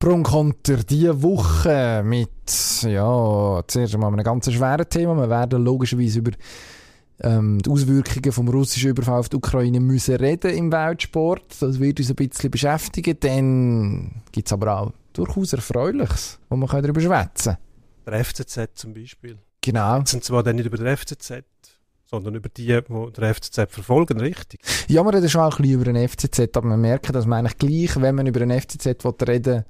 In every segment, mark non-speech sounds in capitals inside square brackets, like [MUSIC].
Pro und Konter diese Woche mit, ja, zuerst einmal einem ganz schweren Thema. Wir werden logischerweise über ähm, die Auswirkungen vom russischen Überfall auf die Ukraine müssen reden im Weltsport. Das wird uns ein bisschen beschäftigen. Dann gibt es aber auch durchaus Erfreuliches, wo man darüber schwätzen kann. Der FCZ zum Beispiel. Genau. Jetzt sind zwar dann nicht über den FCZ, sondern über die, die den FCZ verfolgen, richtig? Ja, wir reden schon auch ein bisschen über den FCZ, aber wir merken, dass man eigentlich gleich, wenn man über den FCZ reden will,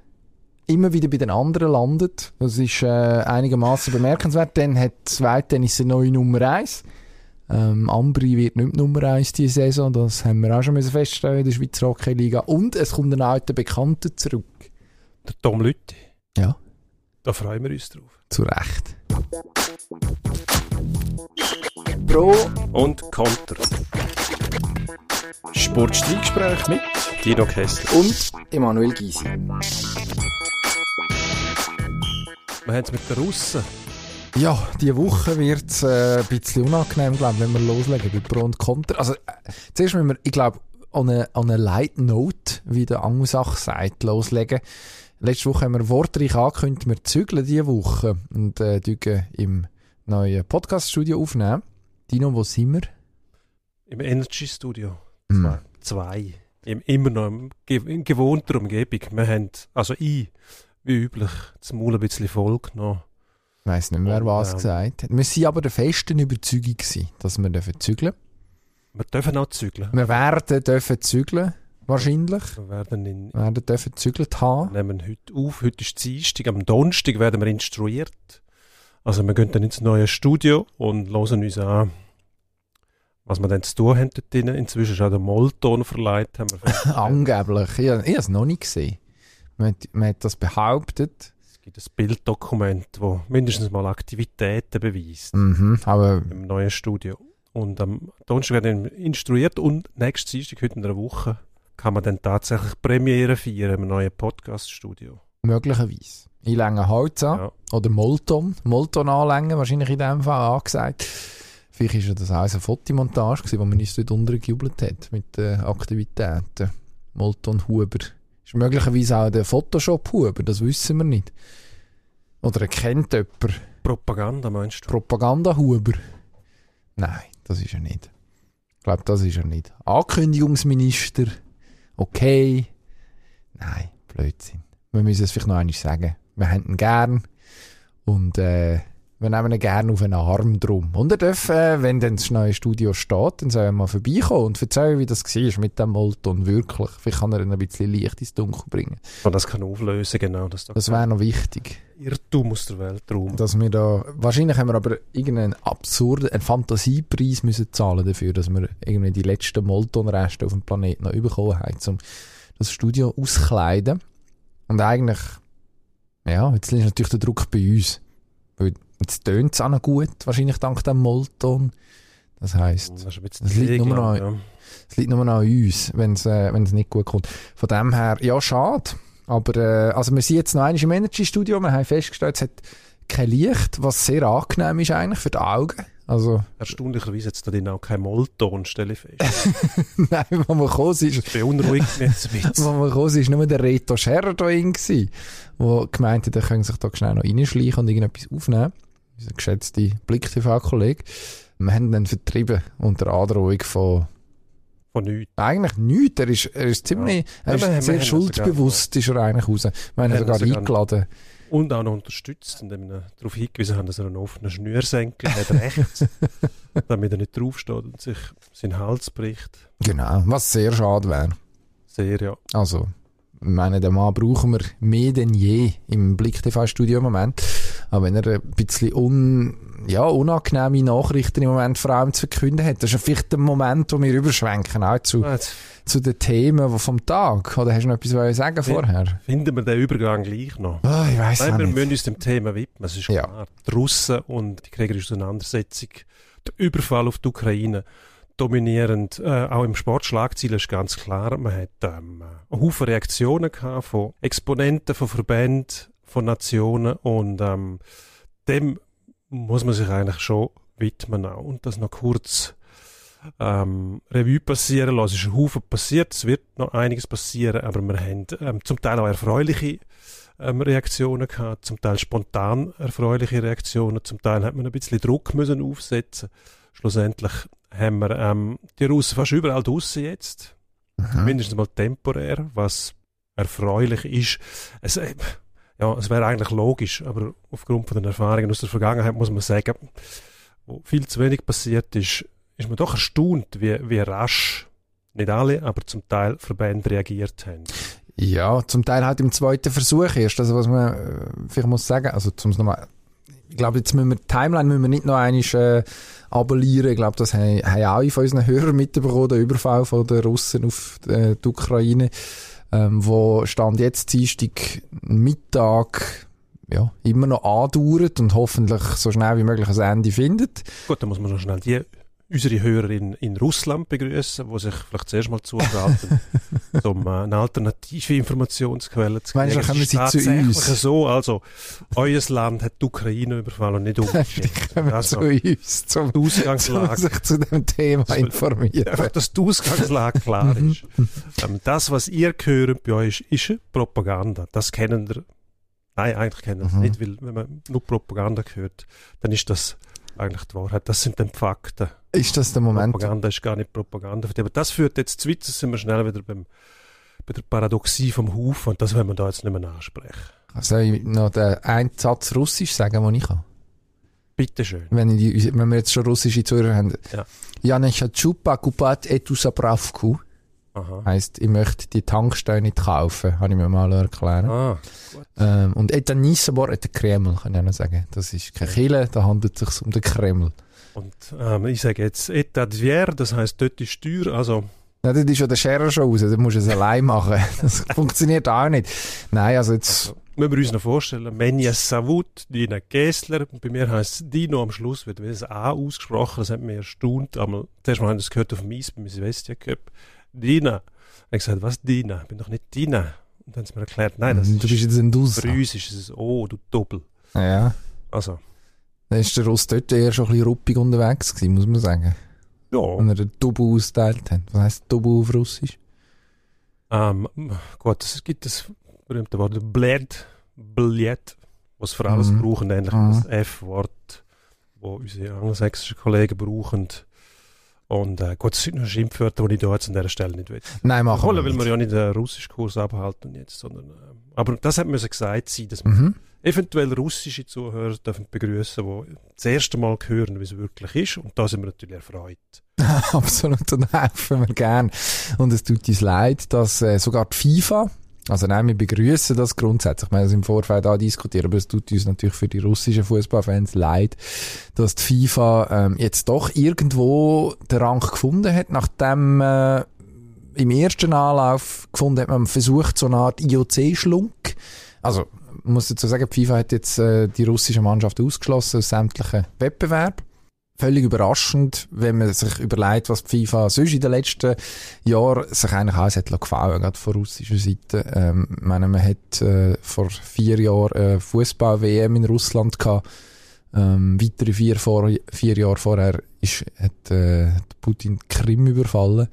immer wieder bei den anderen landet. Das ist äh, einigermaßen bemerkenswert. Dann hat Zweitennis eine neue Nummer 1. Ähm, Ambri wird nicht Nummer 1 diese Saison. Das haben wir auch schon feststellen in der Schweizer Hockey-Liga. Und es kommt ein alter Bekannter zurück. Der Tom Lütti. Ja. Da freuen wir uns drauf. Zu Recht. Pro und Konter. Sportstreitgespräch mit Dino Kessler und Emanuel Gysi. Wir haben es mit den Russen. Ja, diese Woche wird es äh, ein bisschen unangenehm, glaube wenn wir loslegen bei Pro und Konter. Also, äh, zuerst müssen wir, ich glaube, an eine, an eine Light Note, wie der Angusach sagt, loslegen. Letzte Woche haben wir wortreich angekündigt, wir zügeln diese Woche und äh, im neuen Podcast-Studio aufnehmen. Dino, wo sind wir? Im Energy Studio. Mm. Zwei. Immer noch in gewohnter Umgebung. Wir haben, also ich, wie üblich, das Maul ein bisschen voll genommen. Ich weiss nicht mehr, was ähm, gesagt hat. Wir waren aber der festen Überzeugung, gewesen, dass wir dürfen zügeln Wir dürfen auch zügeln. Wir werden dürfen zügeln, wahrscheinlich. Wir werden, in, wir werden dürfen zügelt haben. Wir nehmen heute auf, heute ist Dienstag, am Donnerstag werden wir instruiert. Also wir gehen dann ins neue Studio und hören uns an, was wir dann zu tun haben dort drin. Inzwischen ist auch der Molton verleiht. Haben wir [LAUGHS] Angeblich. Ich, ich habe es noch nicht gesehen. Man hat, man hat das behauptet. Es gibt ein Bilddokument, das mindestens mal Aktivitäten beweist. Mhm, aber Im neuen Studio. Und am Donnerstag werden instruiert und nächstes Dienstag, heute in einer Woche, kann man dann tatsächlich Premiere feiern im neuen Podcast-Studio. Möglicherweise. Einlängen Holz an. Ja. Oder Molton. Molton anlängen, wahrscheinlich in dem Fall angesagt. Vielleicht war das auch eine Fotomontage, die man uns dort untergejubelt hat mit den Aktivitäten. Molton Huber ist möglicherweise auch der Photoshop-Huber, das wissen wir nicht. Oder er kennt jemand. Propaganda meinst du? Propaganda-Huber. Nein, das ist er nicht. Ich glaube, das ist er nicht. Ankündigungsminister. Okay. Nein, Blödsinn. Wir müssen es vielleicht noch einmal sagen. Wir haben ihn gern. Und äh, wir nehmen ihn gerne auf einen Arm drum. Und er darf, äh, wenn dann das neue Studio steht, dann soll er mal vorbeikommen und erzählen, wie das war mit dem Molton. Wirklich. Vielleicht kann er ihn ein bisschen Licht ins Dunkel bringen. Und das kann auflösen, genau. Das, das wäre noch wichtig. Irrtum aus der Weltraum. Dass wir da, wahrscheinlich haben wir aber irgendeinen absurden, einen Fantasiepreis müssen zahlen dafür, dass wir irgendwie die letzten Molton-Reste auf dem Planeten noch bekommen haben, um das Studio auszukleiden. Und eigentlich, ja, jetzt ist natürlich der Druck bei uns. Weil Jetzt tönt es auch noch gut, wahrscheinlich dank dem Molton. Das heisst, es liegt, nur noch, ja. liegt nur noch an uns, wenn es äh, nicht gut kommt. Von dem her, ja, schade. Aber äh, also wir sind jetzt noch einmal im Energy-Studio, wir haben festgestellt, es hat kein Licht, was sehr angenehm ist eigentlich für die Augen. Also, Erstaunlicherweise hat es da drin auch kein Molton, stelle ich fest. [LAUGHS] Nein, wenn man gekommen ist... Das beunruhigt mich jetzt ein [LAUGHS] bisschen. Wenn man gekommen ist, nur der Reto Scherer da drin der gemeint hat, er könnte sich da schnell noch reinschleichen und irgendetwas aufnehmen unser geschätzter Blick-TV-Kollege. Wir haben ihn vertrieben unter Androhung von von nichts. Eigentlich nichts. Er ist, er ist ziemlich, ja. er ist ja, sehr schuldbewusst, ist er eigentlich raus. Wir haben ihn sogar eingeladen. Und auch noch unterstützt, indem wir darauf hingewiesen haben, dass er einen offenen Schnürsenkel hat rechts, [LAUGHS] damit er nicht draufsteht und sich seinen Hals bricht. Genau, was sehr schade wäre. Sehr, ja. Also, ich meine, den Mann brauchen wir mehr denn je im Blick-TV-Studio im Moment. Aber wenn er ein bisschen un, ja, unangenehme Nachrichten im Moment vor allem zu verkünden hat, das ist vielleicht der Moment, wo wir überschwenken, auch zu, zu den Themen vom Tag. Oder hast du noch etwas sagen vorher? Finden wir den Übergang gleich noch? Oh, ich weiss Nein, wir nicht. müssen uns dem Thema widmen, es ist ja. klar. Die Russen und die kriegerische Auseinandersetzung, der Überfall auf die Ukraine, dominierend, äh, auch im Sportschlagziel ist ganz klar, man hat ähm, einen Haufen Reaktionen gehabt von Exponenten, von Verbänden, von Nationen und ähm, dem muss man sich eigentlich schon widmen auch. und das noch kurz ähm, Revue passieren lassen. Es ist ein Haufen passiert, es wird noch einiges passieren, aber wir haben ähm, zum Teil auch erfreuliche ähm, Reaktionen gehabt, zum Teil spontan erfreuliche Reaktionen, zum Teil hat man ein bisschen Druck müssen aufsetzen. Schlussendlich haben wir ähm, die Russen fast überall draussen jetzt, mhm. mindestens mal temporär, was erfreulich ist. Es, äh, ja, es wäre eigentlich logisch, aber aufgrund von den Erfahrungen aus der Vergangenheit muss man sagen, wo viel zu wenig passiert ist, ist man doch erstaunt, wie, wie rasch, nicht alle, aber zum Teil Verbände reagiert haben. Ja, zum Teil halt im zweiten Versuch erst. Also was man äh, vielleicht muss sagen, also zum nochmal, ich glaube, jetzt müssen wir, die Timeline müssen wir nicht noch einmal äh, abonnieren. Ich glaube, das haben, haben alle von unseren Hörern mitbekommen, der Überfall von den Russen auf äh, die Ukraine, ähm, wo Stand jetzt Dienstag Mittag ja, immer noch andauert und hoffentlich so schnell wie möglich ein Ende findet. Gut, dann muss man noch schnell die unsere Hörer in, in Russland begrüßen, wo sich vielleicht zuerst mal zuschalten, [LAUGHS] um äh, eine alternative Informationsquelle zu kriegen. Du, kommen sie zu uns? so, also, euer Land hat die Ukraine überfallen und nicht [LAUGHS] umgekehrt. kommen also, zu uns, zum, die Ausgangslage. Zum sich zu dem Thema so, informieren. Einfach, dass die Ausgangslage klar ist. ähm, das, was ihr gehört bei euch, ist, ist Propaganda. Das kennen wir Nein, eigentlich kennen wir mhm. nicht, weil wenn man nur Propaganda hört, dann ist das eigentlich die Wahrheit. Das sind dann die Fakten. Ist das der Moment? Propaganda ist gar nicht Propaganda. Aber das führt jetzt zu weit, sind wir schnell wieder beim, bei der Paradoxie vom Haufen und das wollen wir da jetzt nicht mehr ansprechen. Also noch den einen Satz Russisch sagen, den ich kann? Bitteschön. Wenn, wenn wir jetzt schon russische Zuhörer haben. Ja. Janescha Chupa Kupat Etusapravku. Aha. Heißt, ich möchte die Tankstelle nicht kaufen, habe ich mir mal erklären. Ah, gut. ähm, und Etanisabor, äh, et Kreml, kann ich auch noch sagen. Das ist kein Kille, da handelt es sich um den Kreml. Und ähm, ich sage jetzt Etat d'Vier, das heisst dort ist Steuer, also... Ja, das ist ja der Scherer schon raus, da musst du es allein machen. [LAUGHS] Das funktioniert auch nicht. Nein, also jetzt... Also, müssen wir uns noch vorstellen, Menja Savut, Dina Gessler, bei mir heisst Dino am Schluss, wird das A ausgesprochen, das hat mich erstaunt. Einmal, zuerst mal haben wir das gehört auf dem Eis beim Silvestia Cup. Dina. Ich gesagt, was Dina? Ich bin doch nicht Dina. Und dann haben sie mir erklärt, nein, das du ist... Du bist jetzt ein Dus. Für uns ist es O, du Doppel. Ja. Also... Dann ist der Russ dort eher schon ein bisschen ruppig unterwegs gewesen, muss man sagen. Ja. Wenn er den Double ausgeteilt hat. Was heisst Double auf Russisch? Ähm, gut, es gibt das berühmte Wort Bled, Billett, was für alles mhm. brauchen, ähnlich mhm. das F-Wort, wo unsere angelsächsischen Kollegen brauchen. Und äh, gut, es sind nur Schimpfwörter, die ich da jetzt an dieser Stelle nicht will. Nein, machen wir nicht. will man ja nicht einen Russischkurs abhalten jetzt, sondern, äh, aber das hat müssen gesagt sein, dass man mhm eventuell russische Zuhörer dürfen begrüßen, die das erste Mal hören, wie es wirklich ist. Und da sind wir natürlich erfreut. [LAUGHS] Absolut, und helfen wir gern. Und es tut uns leid, dass äh, sogar die FIFA, also nein, wir begrüßen das grundsätzlich. Wir haben es im Vorfeld auch diskutiert, aber es tut uns natürlich für die russischen Fußballfans leid, dass die FIFA ähm, jetzt doch irgendwo den Rang gefunden hat, nachdem äh, im ersten Anlauf gefunden hat, man versucht, so eine Art IOC-Schlunk. Also, muss dazu sagen, FIFA hat jetzt äh, die russische Mannschaft ausgeschlossen aus sämtlichen Wettbewerben. Völlig überraschend, wenn man sich überlegt, was die FIFA sonst in den letzten Jahren sich eigentlich alles hat gefallen, gerade von russischer Seite. Ähm, ich meine, man hat äh, vor vier Jahren äh, Fußball-WM in Russland gehabt. Ähm, weitere vier, vor, vier Jahre vorher ist, hat äh, Putin Krim überfallen.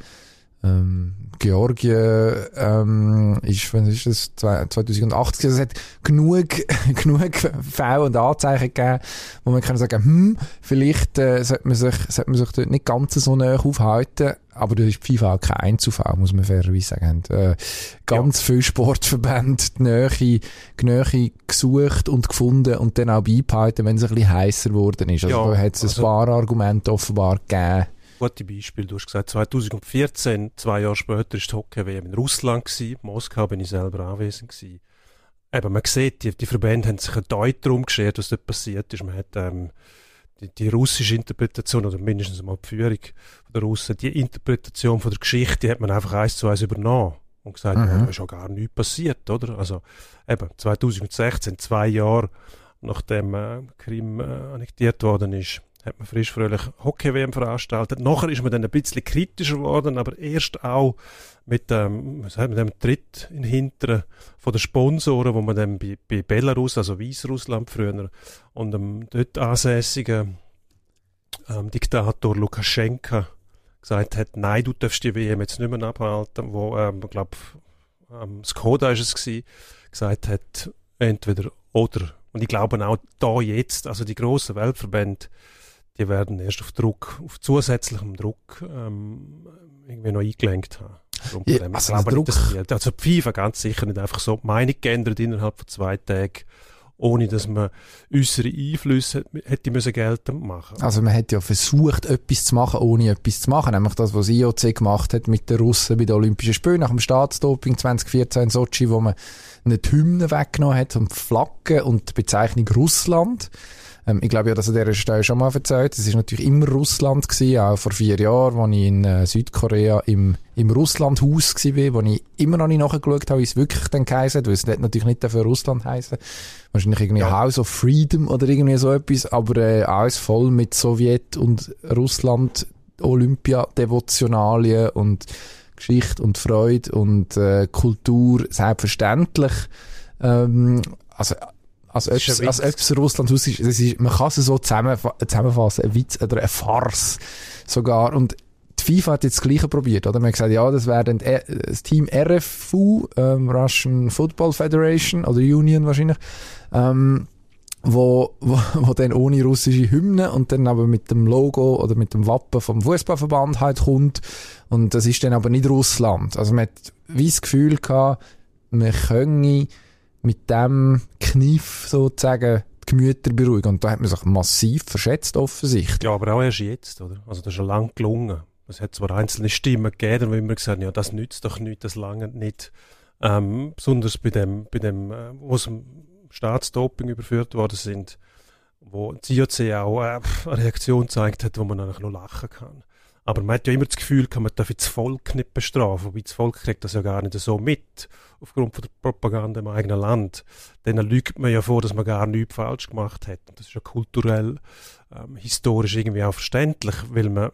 Ähm, Georgien ähm, ist, wann ist das, 2080, also es hat genug, [LAUGHS] genug Fälle und Anzeichen gegeben, wo man kann sagen, hm, vielleicht äh, sollte, man sich, sollte man sich dort nicht ganz so nah aufhalten, aber da ist FIFA auch kein Einzelfall, muss man fairerweise sagen. Äh, ganz ja. viele Sportverbände die Nähe, die Nähe gesucht und gefunden und dann auch beibehalten, wenn es ein bisschen heißer geworden ist. Also ja, da hat es also, ein paar Argumente offenbar gegeben, gute Beispiel. Du hast gesagt, 2014, zwei Jahre später, ist die Hockey-WM in Russland gewesen. In Moskau bin ich selber anwesend gewesen. Eben, man sieht, die, die Verbände haben sich ein Deut darum geschert, was dort passiert ist. Man hat, ähm, die, die russische Interpretation, oder mindestens mal die Führung der Russen, die Interpretation von der Geschichte, die hat man einfach eins zu eins übernommen. Und gesagt, mhm. ja, ist ja gar nichts passiert, oder? Also, eben, 2016, zwei Jahre nachdem äh, Krim äh, annektiert worden ist, hat man frisch fröhlich Hockey-WM veranstaltet. Nachher ist man dann ein bisschen kritischer geworden, aber erst auch mit, was mit dem Tritt in Hinteren von den Sponsoren, wo man dann bei, bei Belarus, also Weißrussland früher, und dem dort ansässigen ähm, Diktator Lukaschenka gesagt hat, nein, du darfst die WM jetzt nicht mehr abhalten, wo, ähm, ich glaube, ähm, Skoda ist es gewesen, gesagt hat, entweder oder. Und ich glaube auch da jetzt, also die grossen Weltverbände, die werden erst auf Druck, auf zusätzlichem Druck ähm, irgendwie noch eingelenkt haben. Ja, also, also, Druck. Nicht, also die FIFA ganz sicher nicht einfach so die Meinung geändert innerhalb von zwei Tagen ohne dass man äußere Einflüsse hätte müssen geltend machen. Also man hat ja versucht, etwas zu machen, ohne etwas zu machen. Nämlich das, was IOC gemacht hat mit den Russen bei den Olympischen Spielen nach dem Staatsdoping 2014 in Sochi, wo man eine Hymne weggenommen hat und Flagge und die Bezeichnung Russland. Ähm, ich glaube ja, dass an dieser Stelle schon mal erzählt. Es ist natürlich immer Russland gewesen, auch vor vier Jahren, als ich in äh, Südkorea im, im Russlandhaus war, wo ich immer noch nicht nachgeschaut habe, wie es wirklich dann geheißen weil es natürlich nicht dafür Russland heißen. Wahrscheinlich irgendwie ja. House of Freedom oder irgendwie so etwas, aber äh, alles voll mit Sowjet und Russland Olympia-Devotionalien und Geschichte und Freude und äh, Kultur selbstverständlich. Ähm, also als ob es, Russland aus ist, ist, man kann es so zusammenfassen, ein Witz oder eine Farce sogar. Und die FIFA hat jetzt das Gleiche probiert, oder? Man hat gesagt, ja, das wäre dann e, das Team RFU, ähm, Russian Football Federation, oder Union wahrscheinlich, ähm, wo, wo, wo dann ohne russische Hymne und dann aber mit dem Logo oder mit dem Wappen vom Fußballverband halt kommt. Und das ist dann aber nicht Russland. Also man hat wie das Gefühl gehabt, man könne mit dem Kniff sozusagen die Gemüter beruhigen. Und da hat man sich massiv verschätzt, offensichtlich. Ja, aber auch erst jetzt, oder? Also das ist schon lang gelungen. Es hat zwar einzelne Stimmen gegeben, wo immer gesagt ja, das nützt doch nichts, das lange nicht. Ähm, besonders bei dem, bei dem, äh, wo es Staatsdoping überführt worden sind, wo die IOC auch äh, eine Reaktion gezeigt hat, wo man eigentlich nur lachen kann. Aber man hat ja immer das Gefühl, man darf das Volk nicht bestrafen, wobei das Volk kriegt das ja gar nicht so mit, aufgrund von der Propaganda im eigenen Land. Dann lügt man ja vor, dass man gar nichts falsch gemacht hat. Und das ist ja kulturell, ähm, historisch irgendwie auch verständlich, weil man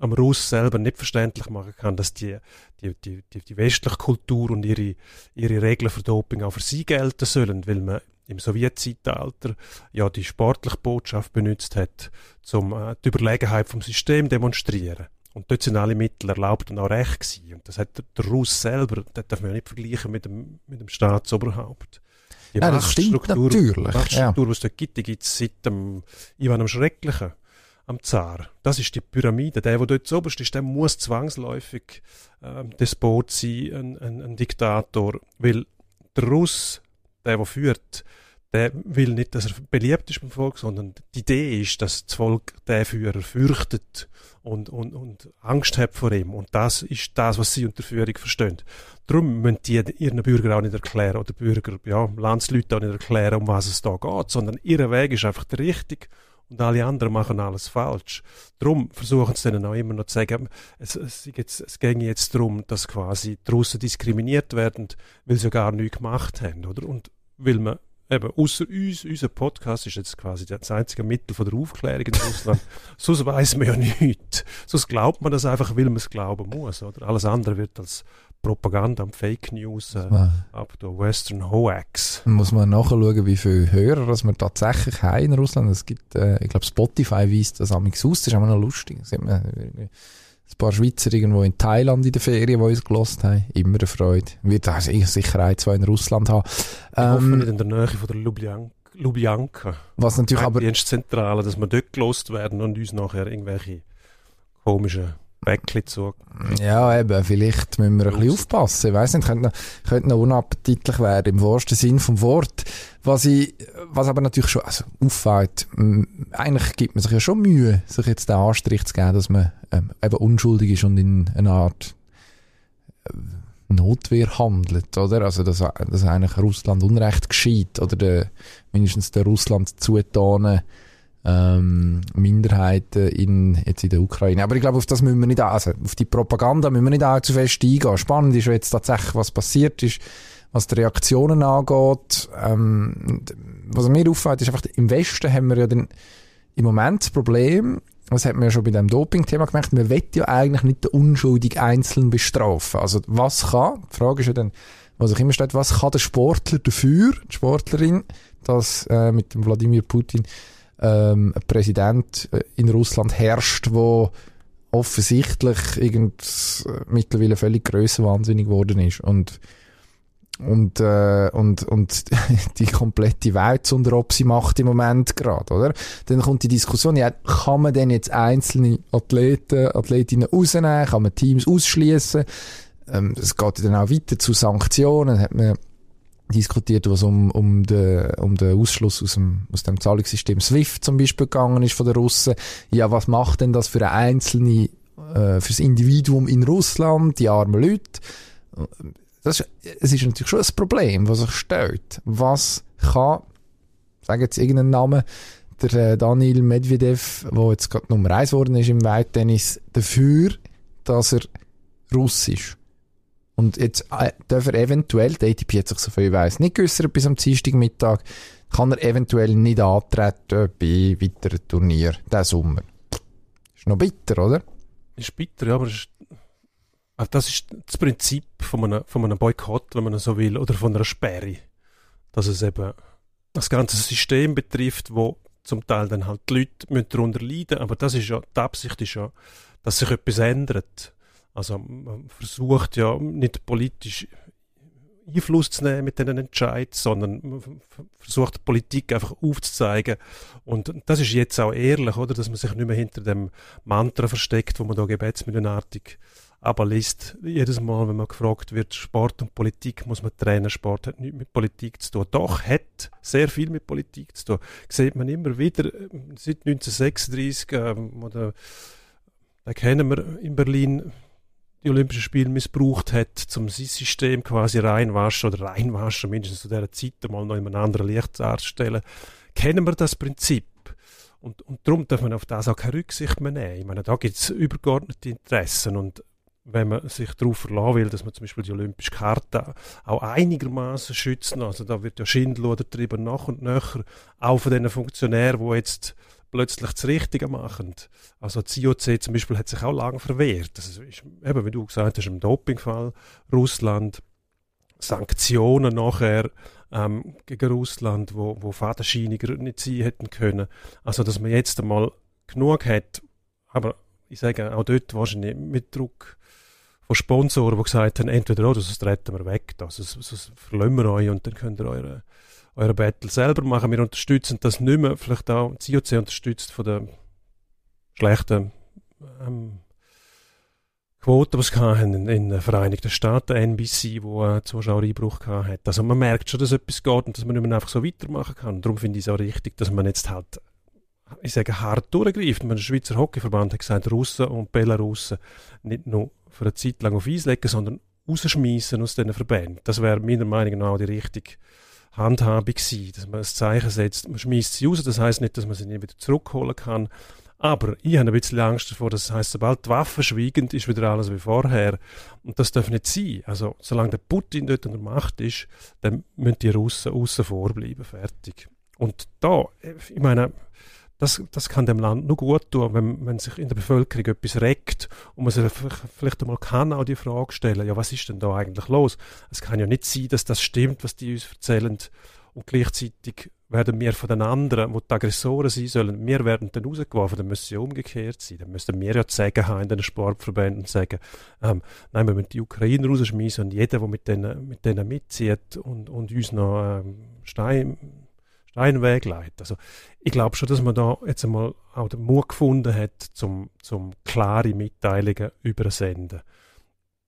am Russ selber nicht verständlich machen kann, dass die, die, die, die, die westliche Kultur und ihre, ihre Regeln für Doping auch für sie gelten sollen, weil man im Sowjetzeitalter ja die sportliche Botschaft benutzt hat, um äh, die Überlegenheit vom System demonstrieren. Und dort sind alle Mittel erlaubt und auch recht gewesen. Und das hat der, der Russ selber, das darf man ja nicht vergleichen mit dem, mit dem Staatsoberhaupt. Die ja, das stimmt natürlich. Die Machtstruktur, ja. die es dort gibt, die gibt es seit dem Ivan dem Schrecklichen am Zar. Das ist die Pyramide. Der, der dort oberst ist, der muss zwangsläufig äh, Despot sein, ein, ein, ein Diktator. Weil der Russ der, der führt, der will nicht, dass er beliebt ist beim Volk, sondern die Idee ist, dass das Volk den Führer fürchtet und, und, und Angst hat vor ihm. Und das ist das, was sie unter Führung verstehen. Darum müssen die ihren Bürgern auch nicht erklären, oder Bürger, ja, Landsleute auch nicht erklären, um was es da geht, sondern ihr Weg ist einfach der richtige und alle anderen machen alles falsch. Darum versuchen sie dann auch immer noch zu sagen, es, es, jetzt, es ginge jetzt darum, dass quasi die Russen diskriminiert werden, weil sie gar nichts gemacht haben, oder? Und weil man eben, außer uns, unser Podcast ist jetzt quasi das einzige Mittel von der Aufklärung in Russland. [LAUGHS] Sonst weiß man ja nichts. Sonst glaubt man das einfach, weil man es glauben muss, oder? Alles andere wird als Propaganda und Fake News äh, ab der Western Hoax. Muss man nachschauen, wie viele Hörer dass wir tatsächlich haben in Russland. Es gibt, äh, ich glaube, Spotify weist das amigs aus. Das ist auch noch lustig. Das ein paar Schweizer irgendwo in Thailand in der Ferien, die uns gelost haben. Immer eine Freude. Wird also sicher ein, zwei in Russland haben. Ich ähm, hoffe nicht in der Nähe von der Lubjanka. Lubjanka. Was natürlich aber... Die Zentrale, dass wir dort gelost werden und uns nachher irgendwelche komischen Bäckchen zu. Ja, eben, vielleicht müssen wir ein bisschen aufpassen. Ich weiss nicht, könnte noch, könnte noch unappetitlich werden, im wahrsten Sinn vom Wort. Was ich, was aber natürlich schon, also, auffällt, eigentlich gibt man sich ja schon Mühe, sich jetzt den Anstrich zu geben, dass man, ähm, eben unschuldig ist und in einer Art, äh, Notwehr handelt, oder? Also, dass, dass eigentlich Russland Unrecht geschieht, oder der, mindestens der Russland zutanen, ähm, Minderheiten in, jetzt in der Ukraine. Aber ich glaube, auf das müssen wir nicht, also auf die Propaganda müssen wir nicht allzu fest eingehen. Spannend ist jetzt tatsächlich, was passiert ist, was die Reaktionen angeht. Ähm, was mir auffällt, ist einfach, im Westen haben wir ja den, im Moment das Problem, das hat man ja schon bei dem Doping-Thema gemerkt, man will ja eigentlich nicht den unschuldig Einzelnen bestrafen. Also was kann, die Frage ist ja dann, was sich immer steht, was kann der Sportler dafür, die Sportlerin, dass äh, mit dem Wladimir Putin ähm, ein Präsident äh, in Russland herrscht, wo offensichtlich irgend äh, mittlerweile völlig grössenwahnsinnig geworden ist. Und und, äh, und, und [LAUGHS] die komplette Welt unter Opsi macht im Moment gerade, oder? Dann kommt die Diskussion, ja, kann man denn jetzt einzelne Athleten, Athletinnen rausnehmen, kann man Teams ausschließen? Ähm, es geht dann auch weiter zu Sanktionen, hat man diskutiert, was um, um, den, um den Ausschluss aus dem, aus dem Zahlungssystem SWIFT zum Beispiel gegangen ist von den Russen. Ja, was macht denn das für eine einzelne, äh, fürs Individuum in Russland, die armen Leute? Das ist, es ist natürlich schon ein Problem, was sich stellt. Was kann, sage jetzt irgendeinen Namen, der äh, Daniel Medvedev, der jetzt gerade Nummer eins geworden ist im Weittennis, dafür, dass er Russisch und jetzt äh, darf er eventuell, der ATP hat sich so viel weiss nicht geäussert bis am Dienstagmittag, kann er eventuell nicht antreten bei weiteren Turnier diesen Sommer. Ist noch bitter, oder? Ist bitter, ja, aber ist, also das ist das Prinzip von einem, von einem Boykott, wenn man so will, oder von einer Sperre. Dass es eben das ganze System betrifft, wo zum Teil dann halt die Leute darunter leiden aber das ist ja, die Absicht ist ja, dass sich etwas ändert. Also man versucht ja nicht politisch Einfluss zu nehmen mit diesen Entscheidungen, sondern man versucht die Politik einfach aufzuzeigen. Und das ist jetzt auch ehrlich, oder, dass man sich nicht mehr hinter dem Mantra versteckt, wo man da gebetsmühlenartig abliest. Jedes Mal, wenn man gefragt wird, Sport und Politik, muss man trennen. Sport hat nichts mit Politik zu tun. Doch, hat sehr viel mit Politik zu tun. Das sieht man immer wieder, seit 1936, ähm, oder, da kennen wir in Berlin die Olympischen Spiele missbraucht hat, um sein System quasi reinwaschen oder reinwaschen, mindestens zu dieser Zeit mal noch in einem anderen Licht darzustellen, kennen wir das Prinzip. Und, und darum darf man auf das auch keine Rücksicht mehr nehmen. Ich meine, da gibt es übergeordnete Interessen und wenn man sich darauf verlassen will, dass man zum Beispiel die olympische Karte auch einigermaßen schützen, also da wird ja Schindluder darüber nach und nach, auch von den Funktionären, die jetzt plötzlich das Richtige machen. Also das IOC zum Beispiel hat sich auch lange verwehrt. Das ist, eben, wie du gesagt hast, im Dopingfall Russland, Sanktionen nachher ähm, gegen Russland, wo, wo fadenscheiniger nicht sein hätten können. Also, dass man jetzt einmal genug hat, aber ich sage auch dort wahrscheinlich mit Druck von Sponsoren, die gesagt haben, entweder oder, sonst retten wir weg, also, sonst verlassen wir euch und dann könnt ihr eure euren Battle selber machen. Wir unterstützen das nicht mehr. Vielleicht auch das IOC unterstützt von der schlechten ähm, Quote, die es in, in den Vereinigten Staaten, NBC, wo äh, Zuschauereinbruch hat. Also man merkt schon, dass etwas geht und dass man nicht mehr einfach so weitermachen kann. Darum finde ich es auch richtig, dass man jetzt halt, ich sage, hart durchgreift. Der Schweizer Hockeyverband hat gesagt, Russen und Belarussen nicht nur für eine Zeit lang auf Eis legen, sondern rausschmeißen aus diesen Verbänden. Das wäre meiner Meinung nach auch die richtige Handhabung sein, dass man ein Zeichen setzt. Man schmeißt sie raus, das heißt nicht, dass man sie nicht wieder zurückholen kann. Aber ich habe ein bisschen Angst davor, das heißt, sobald die Waffen schweigen, ist wieder alles wie vorher. Und das darf nicht sein. Also, solange der Putin dort an der Macht ist, dann müssen die Russen außen vorbleiben, fertig. Und da, ich meine, das, das kann dem Land nur gut tun, wenn, wenn sich in der Bevölkerung etwas regt und man sich vielleicht einmal kann auch die Frage stellen, ja, was ist denn da eigentlich los? Es kann ja nicht sein, dass das stimmt, was die uns erzählen und gleichzeitig werden wir von den anderen, wo die Aggressoren sein sollen, wir werden dann rausgeworfen, dann müssen sie umgekehrt sein. Dann müssten wir ja sagen haben in den Sportverbänden und sagen, ähm, nein, wir müssen die Ukrainer rausschmeißen und jeder, der mit denen, mit denen mitzieht und, und uns noch ähm, Stein Leitet. Also ich glaube schon, dass man da jetzt einmal auch den Mut gefunden hat, zum, zum klare Mitteilungen übersenden.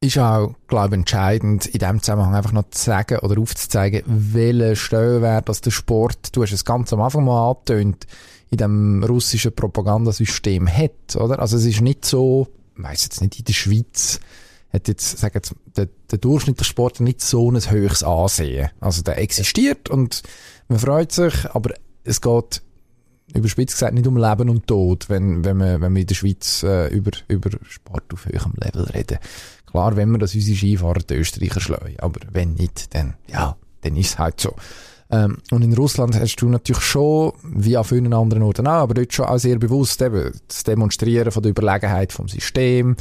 Ist auch, glaube ich, entscheidend, in dem Zusammenhang einfach noch zu sagen oder aufzuzeigen, welchen Stellenwert dass der Sport, du hast es ganz am Anfang mal angetönt, in dem russischen Propagandasystem hat, oder? Also es ist nicht so, ich weiss jetzt nicht, in der Schweiz hat jetzt, sagen jetzt, der, der durchschnittliche Sportler nicht so ein höchstes Ansehen. Also der existiert und man freut sich, aber es geht überspitzt gesagt nicht um Leben und Tod, wenn, wenn, wir, wenn wir in der Schweiz äh, über, über Sport auf höherem Level reden. Klar, wenn wir das unsere Skifahrer die Österreicher schlagen, aber wenn nicht, dann, ja, dann ist es halt so. Ähm, und in Russland hast du natürlich schon, wie an vielen anderen Orten auch, aber dort schon auch sehr bewusst eben das Demonstrieren von der Überlegenheit vom System,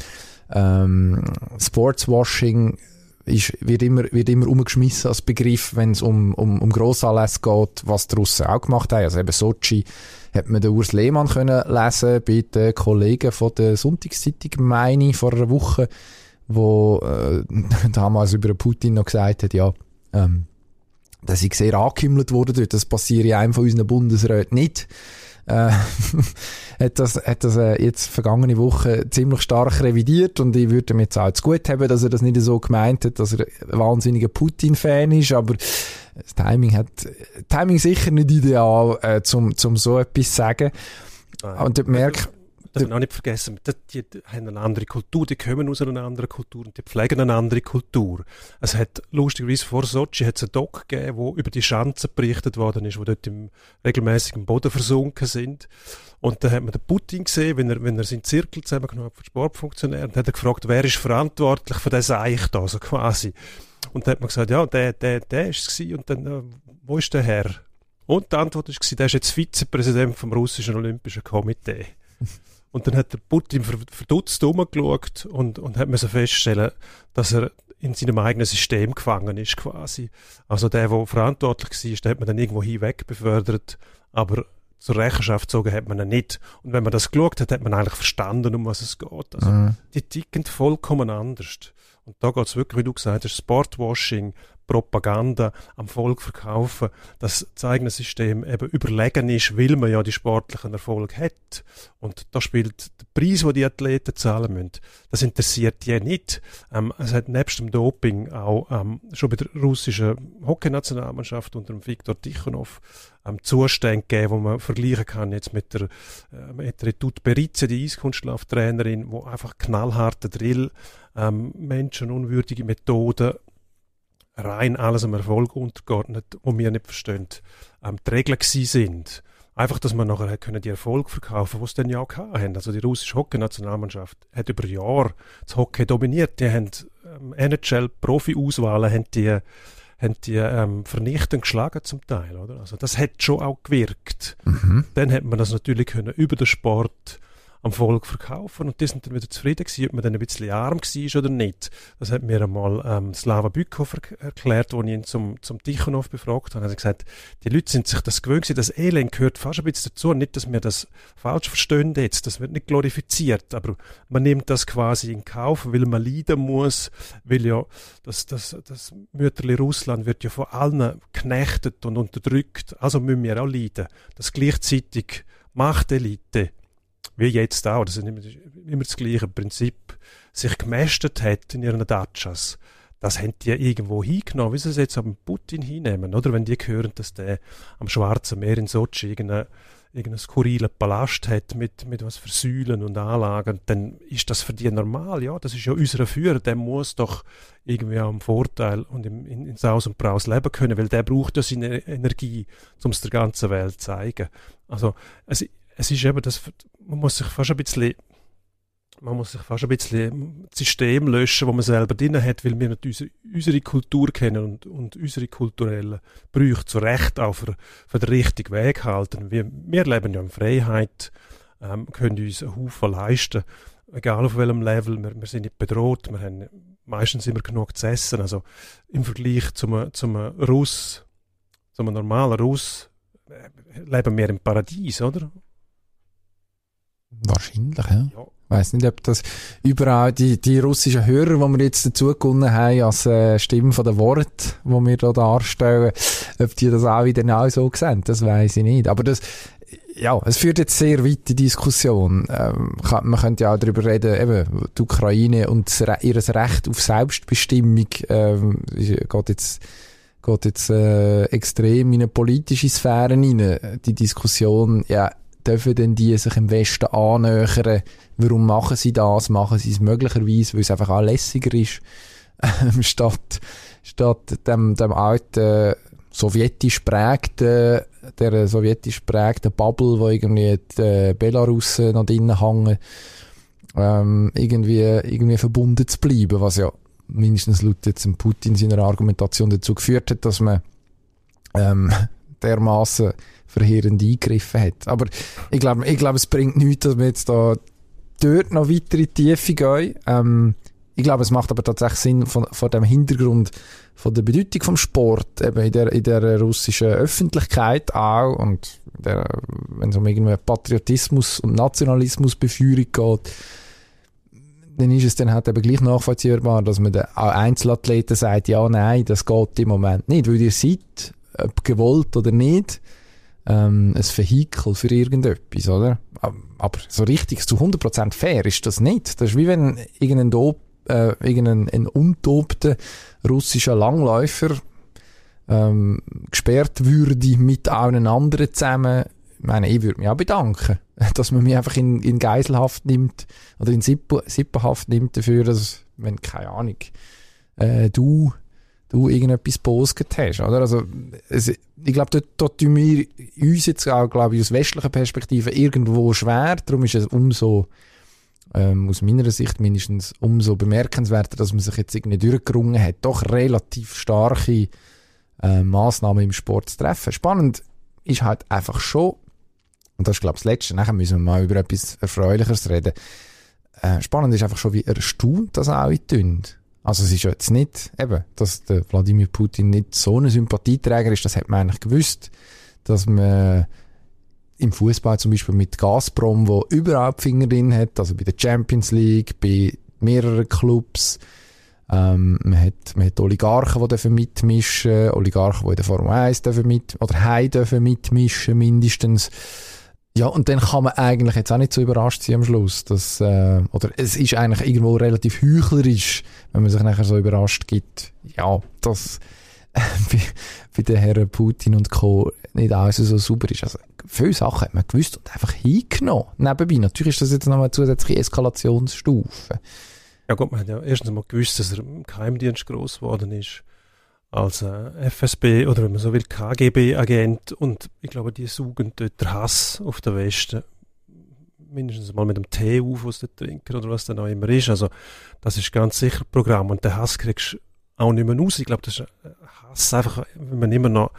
ähm, Sportswashing, ist, wird immer, wird immer umgeschmissen als Begriff, wenn es um, um, um Grossanlässe geht, was die Russen auch gemacht haben. Also eben Sochi hat man den Urs Lehmann können lesen bei den Kollegen von der Sonntagszeitung, meine ich, vor einer Woche, wo äh, [LAUGHS] damals über Putin noch gesagt hat, ja, ähm, dass ich sehr angehimmelt wurde. Das passiert in einem von unseren Bundesräten nicht. Äh, [LAUGHS] hat das, hat das äh, jetzt vergangene Woche ziemlich stark revidiert und ich würde mir jetzt auch zu gut haben, dass er das nicht so gemeint hat, dass er ein wahnsinniger Putin-Fan ist, aber das Timing hat, Timing sicher nicht ideal, äh, zum, zum so etwas zu sagen. Und dort merkt, darf man auch nicht vergessen, die, die haben eine andere Kultur, die kommen aus einer anderen Kultur und die pflegen eine andere Kultur. Es hat lustigerweise vor Sochi hat es einen Doc gegeben, wo über die Schanzen berichtet worden ist, wo dort im regelmäßigen Boden versunken sind. Und da hat man den Putin gesehen, wenn er, wenn er seinen Zirkel zusammengenommen hat von Sportfunktionären, und hat er gefragt, wer ist verantwortlich für das Eich da, so quasi. Und da hat man gesagt, ja, der, der, der ist es und dann, äh, wo ist der Herr? Und die Antwort war, der ist jetzt Vizepräsident vom russischen Olympischen Komitee. Und dann hat der Putin verdutzt umgeschaut und, und hat müssen feststellen, dass er in seinem eigenen System gefangen ist quasi. Also der, der verantwortlich war, den hat man dann irgendwo hinweg befördert, aber zur Rechenschaft gezogen hat man ihn nicht. Und wenn man das geschaut hat, hat man eigentlich verstanden, um was es geht. Also mhm. die ticken vollkommen anders. Und da geht es wirklich, wie du gesagt hast, Sportwashing, Propaganda am Volk verkaufen, dass das eigene System eben überlegen ist, weil man ja die sportlichen Erfolge hat. Und da spielt der Preis, den die Athleten zahlen müssen, das interessiert die nicht. Ähm, es hat nebst dem Doping auch ähm, schon bei der russischen Hockeynationalmannschaft unter dem Viktor Tichonov ähm, Zustände gegeben, wo man vergleichen kann jetzt mit der, äh, mit der Tut Beritze, die Eiskunstlauftrainerin, wo einfach knallharter Drill, ähm, menschenunwürdige Methoden rein alles am Erfolg untergeordnet, wo wir nicht verstehen, ähm, die Regeln gewesen sind. Einfach, dass man nachher können die Erfolg verkaufen, was dann ja auch haben. Also die russische Hockey-Nationalmannschaft hat über Jahre das Hockey dominiert. Die haben ähm, NHL-Profi-Auswahlen haben die, haben die ähm, vernichtend geschlagen zum Teil, oder? Also das hat schon auch gewirkt. Mhm. Dann hat man das natürlich können über den Sport am Volk verkaufen und die sind dann wieder zufrieden gewesen, ob man dann ein bisschen arm war oder nicht. Das hat mir einmal ähm, Slava Bykov erklärt, als ich ihn zum, zum Tichonov befragt habe. Er hat gesagt, die Leute sind sich das gewöhnt gewesen, das Elend gehört fast ein bisschen dazu. Nicht, dass wir das falsch verstehen jetzt, das wird nicht glorifiziert, aber man nimmt das quasi in Kauf, weil man leiden muss, weil ja das, das, das Mütterli Russland wird ja von allen knechtet und unterdrückt, also müssen wir auch leiden. Das gleichzeitig Machtelite wie jetzt auch, das ist immer, das gleiche Prinzip, sich gemästet hat in ihren Datschas. Das haben die irgendwo hingenommen, wie sie es jetzt am Putin hinnehmen, oder? Wenn die hören, dass der am Schwarzen Meer in Sochi irgendeinen irgendeinen skurrilen Palast hat mit, mit was für Säulen und Anlagen, dann ist das für die normal, ja, das ist ja unser Führer, der muss doch irgendwie im Vorteil und im, in, in Saus und Braus leben können, weil der braucht ja seine Energie, um es der ganzen Welt zu zeigen. Also, es, es ist eben das, man muss sich fast ein bisschen, man muss sich fast ein bisschen das System löschen, wo man selber drin hat, weil wir natürlich unsere Kultur kennen und, und unsere kulturellen Brüche zu Recht auch für, für den richtigen Weg halten. Wir, wir leben ja in Freiheit, ähm, können uns einen Haufen leisten, egal auf welchem Level, wir, wir sind nicht bedroht, wir haben meistens immer genug zu essen. Also im Vergleich zum, zum Russ, zum normalen Russ, äh, leben wir im Paradies, oder? Wahrscheinlich, ja. ja. Ich weiss nicht, ob das überall die, die russischen Hörer, die wir jetzt dazu gewonnen haben, als äh, Stimmen von den Worten, die wir hier darstellen, ob die das auch wieder genau so sehen, das weiß ich nicht. Aber das, ja, es führt jetzt sehr weit die Diskussion. Ähm, kann, man könnte ja auch darüber reden, eben, die Ukraine und ihr Recht auf Selbstbestimmung, ähm, geht jetzt, geht jetzt äh, extrem in eine politische Sphäre rein. Die Diskussion, ja, dürfen denn die sich im Westen annähern? Warum machen sie das? Machen sie es möglicherweise, weil es einfach auch lässiger ist, ähm, statt, statt dem, dem alten sowjetisch prägten, der sowjetisch prägten Bubble, wo irgendwie die äh, Belarussen noch drinnen hängen, ähm, irgendwie, irgendwie verbunden zu bleiben, was ja mindestens laut jetzt Putin seiner Argumentation dazu geführt hat, dass man ähm, dermaßen verheerend eingegriffen hat. Aber ich glaube, ich glaube, es bringt nichts, dass wir jetzt da dort noch weiter in die Tiefe gehen. Ähm, ich glaube, es macht aber tatsächlich Sinn von, von dem Hintergrund von der Bedeutung vom Sport eben in der, in der russischen Öffentlichkeit auch und der, wenn es um irgendwie Patriotismus und Nationalismusbefeuerung geht, dann ist es dann halt eben gleich nachvollziehbar, dass man den Einzelathleten sagt, ja, nein, das geht im Moment nicht, weil ihr seid, ob gewollt oder nicht, ähm, ein Vehikel für irgendetwas, oder? Aber so richtig zu 100% fair ist das nicht. Das ist wie wenn irgendein, Do äh, irgendein ein untobter russischer Langläufer ähm, gesperrt würde mit allen anderen zusammen. Ich meine, ich würde mich auch bedanken, [LAUGHS] dass man mich einfach in, in Geiselhaft nimmt oder in Sippenhaft nimmt dafür, dass, wenn, keine Ahnung, äh, du du irgendetwas postet hast, oder? Also, es, ich glaube, dort, dort tun wir uns jetzt auch, glaube ich, aus westlicher Perspektive irgendwo schwer. Darum ist es umso, ähm, aus meiner Sicht mindestens, umso bemerkenswerter, dass man sich jetzt irgendwie durchgerungen hat, doch relativ starke äh, Massnahmen im Sport zu treffen. Spannend ist halt einfach schon, und das ist, glaube ich, das Letzte, nachher müssen wir mal über etwas Erfreulicheres reden. Äh, spannend ist einfach schon, wie erstaunt das alle tun. Also es ist jetzt nicht, eben, dass der Wladimir Putin nicht so ein Sympathieträger ist, das hat man eigentlich gewusst, dass man im Fußball zum Beispiel mit Gazprom, wo überall die Finger drin hat, also bei der Champions League, bei mehreren Clubs, ähm, man, hat, man hat Oligarchen, die dürfen mitmischen, Oligarchen, die in der Formel 1 dürfen mit, oder heim dürfen mitmischen mindestens. Ja, und dann kann man eigentlich jetzt auch nicht so überrascht sein am Schluss. Dass, äh, oder es ist eigentlich irgendwo relativ heuchlerisch, wenn man sich nachher so überrascht gibt, ja, dass [LAUGHS] bei, bei den Herren Putin und Co. nicht alles so super ist. Also viele Sachen hat man gewusst und einfach hingenommen. Nebenbei, natürlich ist das jetzt noch eine zusätzliche Eskalationsstufe. Ja gut, man hat ja erstens mal gewusst, dass er im Geheimdienst groß geworden ist als äh, FSB oder wenn man so will KGB-Agent und ich glaube, die suchen dort den Hass auf den Westen mindestens mal mit dem Tee auf, was sie trinken oder was dann auch immer ist. Also das ist ganz sicher Programm und den Hass kriegst du auch nicht mehr raus. Ich glaube, das ist Hass einfach, wenn man immer noch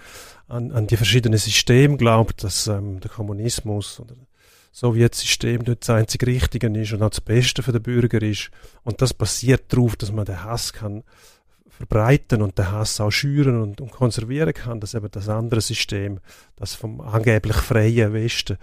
an, an die verschiedenen Systeme glaubt, dass ähm, der Kommunismus oder das Sowjetsystem dort das einzig Richtige ist und auch das Beste für den Bürger ist. Und das basiert darauf, dass man den Hass kann verbreiten und den Hass auch schüren und, und konservieren kann, dass eben das andere System, das vom angeblich freien Westen,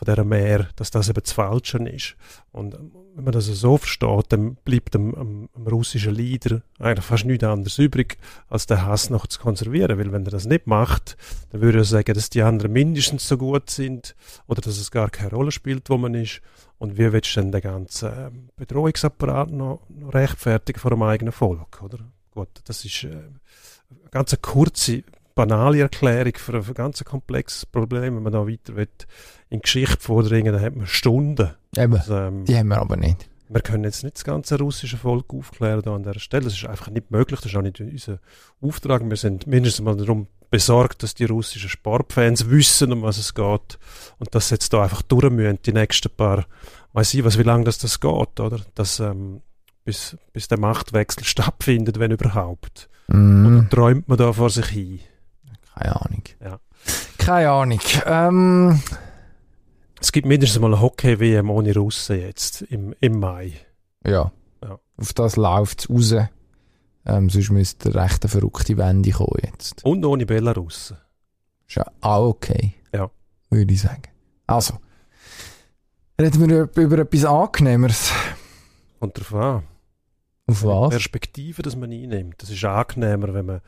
von dieser Meer, dass das eben das Falsche ist. Und ähm, wenn man das so versteht, dann bleibt dem, dem, dem russischen Leader eigentlich fast nichts anderes übrig, als den Hass noch zu konservieren. Weil wenn er das nicht macht, dann würde er sagen, dass die anderen mindestens so gut sind oder dass es gar keine Rolle spielt, wo man ist. Und wie willst du denn den ganzen ähm, Bedrohungsapparat noch, noch rechtfertigen vor dem eigenen Volk, oder? Gut, das ist äh, eine ganz kurze, banale Erklärung für ein ganz komplexes Problem. Wenn man da weiter will, in Geschichte vordringen, dann hat man Stunden. Eben, also, ähm, die haben wir aber nicht. Wir können jetzt nicht das ganze russische Volk aufklären da an dieser Stelle. Das ist einfach nicht möglich. Das ist auch nicht unser Auftrag. Wir sind mindestens mal darum besorgt, dass die russischen Sportfans wissen, um was es geht. Und dass sie jetzt da einfach durch müssen, die nächsten paar, weiß ich was, wie lange das, das geht, oder? Dass, ähm, bis, bis der Machtwechsel [LAUGHS] stattfindet, wenn überhaupt. Mm. Oder träumt man da vor sich hin? Keine Ahnung. Ja. Keine Ahnung. Ähm. Es gibt mindestens mal eine Hockey-WM ohne Russen jetzt im, im Mai. Ja. ja. Auf das läuft es raus. Ähm, sonst müsste eine recht verrückte Wende kommen jetzt. Und ohne Belarussen. Ist ja auch okay. Ja. Würde ich sagen. Also. Reden wir über etwas Angenehmeres. Kommt drauf an. Auf was? Perspektive, dass man einnimmt. Das ist angenehmer, wenn man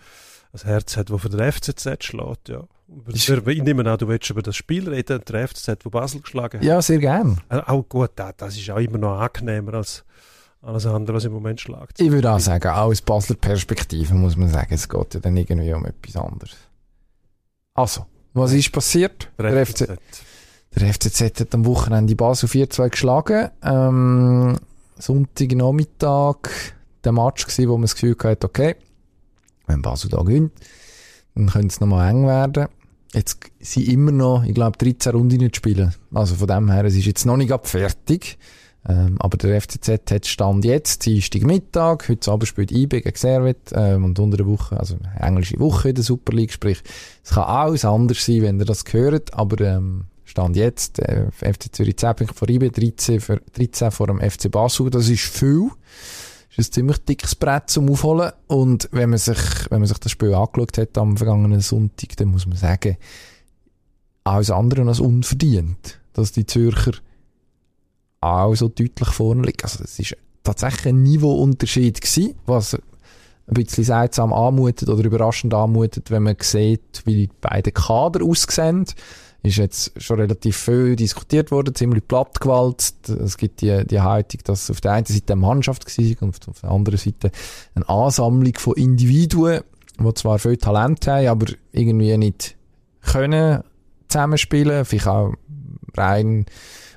ein Herz hat, das für den FCZ schlägt. Ja. Ich nehme an, du willst über das Spiel reden, der FCZ, wo Basel geschlagen hat. Ja, sehr gern. Äh, auch gut, das ist auch immer noch angenehmer als alles andere, was im Moment schlägt. Ich würde auch sagen, auch aus Basler Perspektive muss man sagen, es geht ja dann irgendwie um etwas anderes. Also, was ist passiert? Der, der FCZ. Der FCZ hat am Wochenende Basel 4-2 geschlagen. Ähm, Sonntagnachmittag der Match gewesen, wo man das Gefühl hatte, okay, wenn Basel da gewinnt, dann könnte es nochmal eng werden. Jetzt sind immer noch, ich glaube, 13 Runden nicht spielen. Also von dem her, es ist jetzt noch nicht fertig. Ähm, aber der FCZ hat Stand jetzt, Dienstag Mittag, heute Abend spielt IB gegen Servet, ähm, und unter der Woche, also englische Woche in der Super League, sprich, es kann alles anders sein, wenn ihr das gehört, aber ähm, Stand jetzt, äh, FC Zürich 10 Punkte vor IB, 13, für, 13 vor dem FC Basel. Das ist viel. Das ist ein ziemlich dickes Brett zum Aufholen. Und wenn man sich, wenn man sich das Spiel angeschaut hat am vergangenen Sonntag, dann muss man sagen, alles andere als unverdient, dass die Zürcher auch so deutlich vorne liegen. Also, es ist tatsächlich ein Niveauunterschied gewesen, was ein bisschen seltsam anmutet oder überraschend anmutet, wenn man sieht, wie die beiden Kader aussehen. Ist jetzt schon relativ viel diskutiert worden, ziemlich plattgewalzt. Es gibt die, die Haltung, dass auf der einen Seite eine Mannschaft war und auf der anderen Seite eine Ansammlung von Individuen, die zwar viel Talent haben, aber irgendwie nicht können zusammenspielen, vielleicht auch rein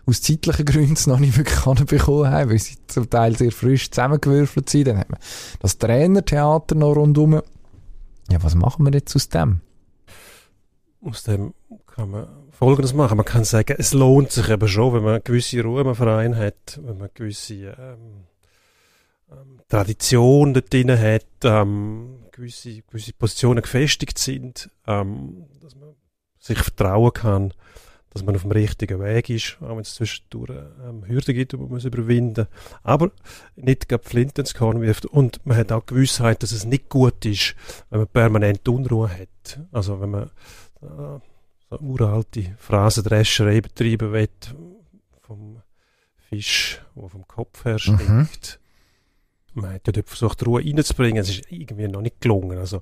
aus zeitlichen Gründen noch nicht wirklich bekommen haben, weil sie zum Teil sehr frisch zusammengewürfelt sind. Dann hat man das Trainertheater noch rundherum. Ja, was machen wir jetzt aus dem? Aus dem kann man Folgendes machen. Man kann sagen, es lohnt sich eben schon, wenn man gewisse Ruhe im Verein hat, wenn man gewisse ähm, ähm, Tradition dort drin hat, ähm, gewisse, gewisse Positionen gefestigt sind, ähm, dass man sich vertrauen kann, dass man auf dem richtigen Weg ist, auch wenn es zwischendurch ähm, Hürden gibt, die man muss überwinden Aber nicht gerade Flint ins Korn wirft. Und man hat auch Gewissheit, dass es nicht gut ist, wenn man permanent Unruhe hat. Also wenn man äh, uralte Phrasendrescherei betreiben will, vom Fisch, der vom Kopf her stinkt. Mhm. Man hat ja dort versucht, Ruhe reinzubringen. Es ist irgendwie noch nicht gelungen. Also,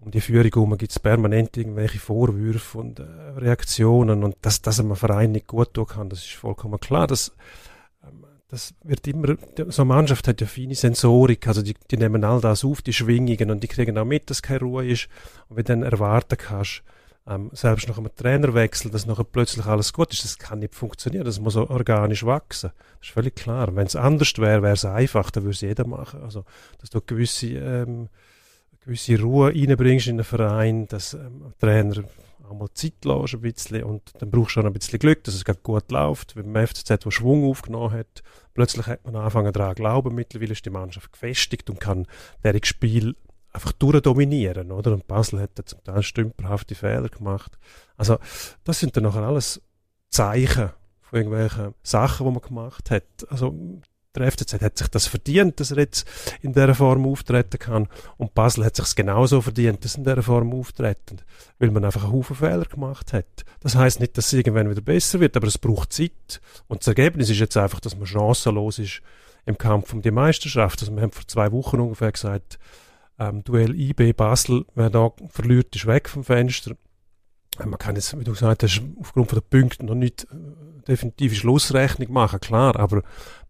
um die Führung herum gibt es permanent irgendwelche Vorwürfe und äh, Reaktionen und dass, dass einem Verein nicht gut tun kann, das ist vollkommen klar. Das, ähm, das wird immer, so eine Mannschaft hat ja feine Sensorik, also die, die nehmen all das auf, die Schwingungen und die kriegen auch mit, dass keine Ruhe ist und wenn du dann erwarten kannst, ähm, selbst nach einem Trainerwechsel, dass nachher plötzlich alles gut ist, das kann nicht funktionieren, das muss organisch wachsen. Das ist völlig klar. Wenn es anders wäre, wäre es einfach, dann würde es jeder machen. Also, dass du gewisse ähm, gewisse Ruhe reinbringst in einen Verein, dass ähm, Trainer auch mal Zeit lässt ein bisschen und dann brauchst du auch ein bisschen Glück, dass es gut läuft. Wie beim FCZ, der Schwung aufgenommen hat, plötzlich hat man angefangen daran zu glauben, mittlerweile ist die Mannschaft gefestigt und kann deren Spiel einfach durchdominieren, oder? Und Basel hat da zum Teil stümperhafte Fehler gemacht. Also, das sind dann nachher alles Zeichen von irgendwelchen Sachen, die man gemacht hat. Also, der FCZ hat sich das verdient, dass er jetzt in dieser Form auftreten kann. Und Basel hat sich es genauso verdient, dass er in dieser Form auftreten, weil man einfach einen Haufen Fehler gemacht hat. Das heißt nicht, dass es irgendwann wieder besser wird, aber es braucht Zeit. Und das Ergebnis ist jetzt einfach, dass man chancenlos ist im Kampf um die Meisterschaft. Also wir haben vor zwei Wochen ungefähr gesagt, ähm, Duell IB Basel, wer da verliert, ist weg vom Fenster. Man kann jetzt, wie du gesagt hast, aufgrund von den Punkten noch nicht äh, definitive Schlussrechnung machen, klar, aber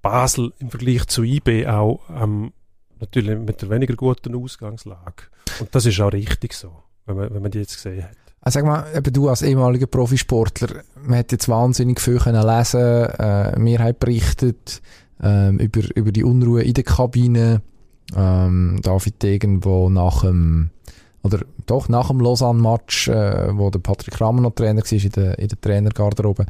Basel im Vergleich zu IB auch ähm, natürlich mit einer weniger guten Ausgangslage. Und das ist auch richtig so, wenn man, wenn man die jetzt gesehen hat. Also sag mal, eben du als ehemaliger Profisportler, man hat jetzt wahnsinnig viel können lesen, äh, mir hat berichtet ähm, über, über die Unruhe in der Kabine. Ähm, David Degen, wo nach dem oder doch nach dem Lausanne-Match, äh, wo der Patrick Rammer noch Trainer war in der, in der Trainergarderobe,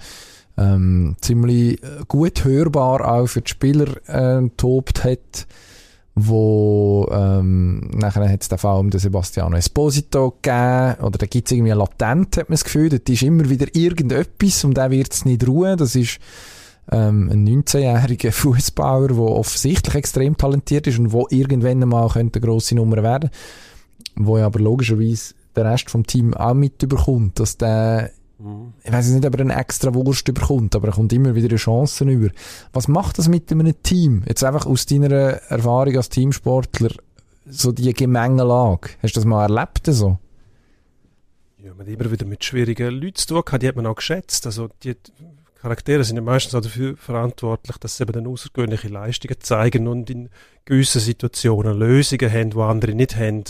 ähm, ziemlich äh, gut hörbar auch für die Spieler äh, tobt hat, wo ähm, nachher hat es den Fall um den Sebastiano Esposito gegeben, oder da gibt es irgendwie latent, hat man das Gefühl, dort ist immer wieder irgendetwas und der wird es nicht ruhen, das ist ähm, ein 19-jähriger [LAUGHS] Fußballer, der offensichtlich extrem talentiert ist und wo irgendwann mal könnte eine grosse Nummer werden wo ja aber logischerweise der Rest vom Team auch mitbekommt, dass der mhm. ich weiß nicht, ob er eine extra Wurst überkommt, aber er kommt immer wieder Chancen über. Was macht das mit einem Team? Jetzt einfach aus deiner Erfahrung als Teamsportler, so die Gemengelage. Hast du das mal erlebt so? Ja, man hat immer wieder mit schwierigen Leuten zu tun gehabt, die hat man auch geschätzt. Also die Charaktere sind ja meistens auch dafür verantwortlich, dass sie eben dann außergewöhnliche Leistungen zeigen und in gewissen Situationen Lösungen haben, die andere nicht haben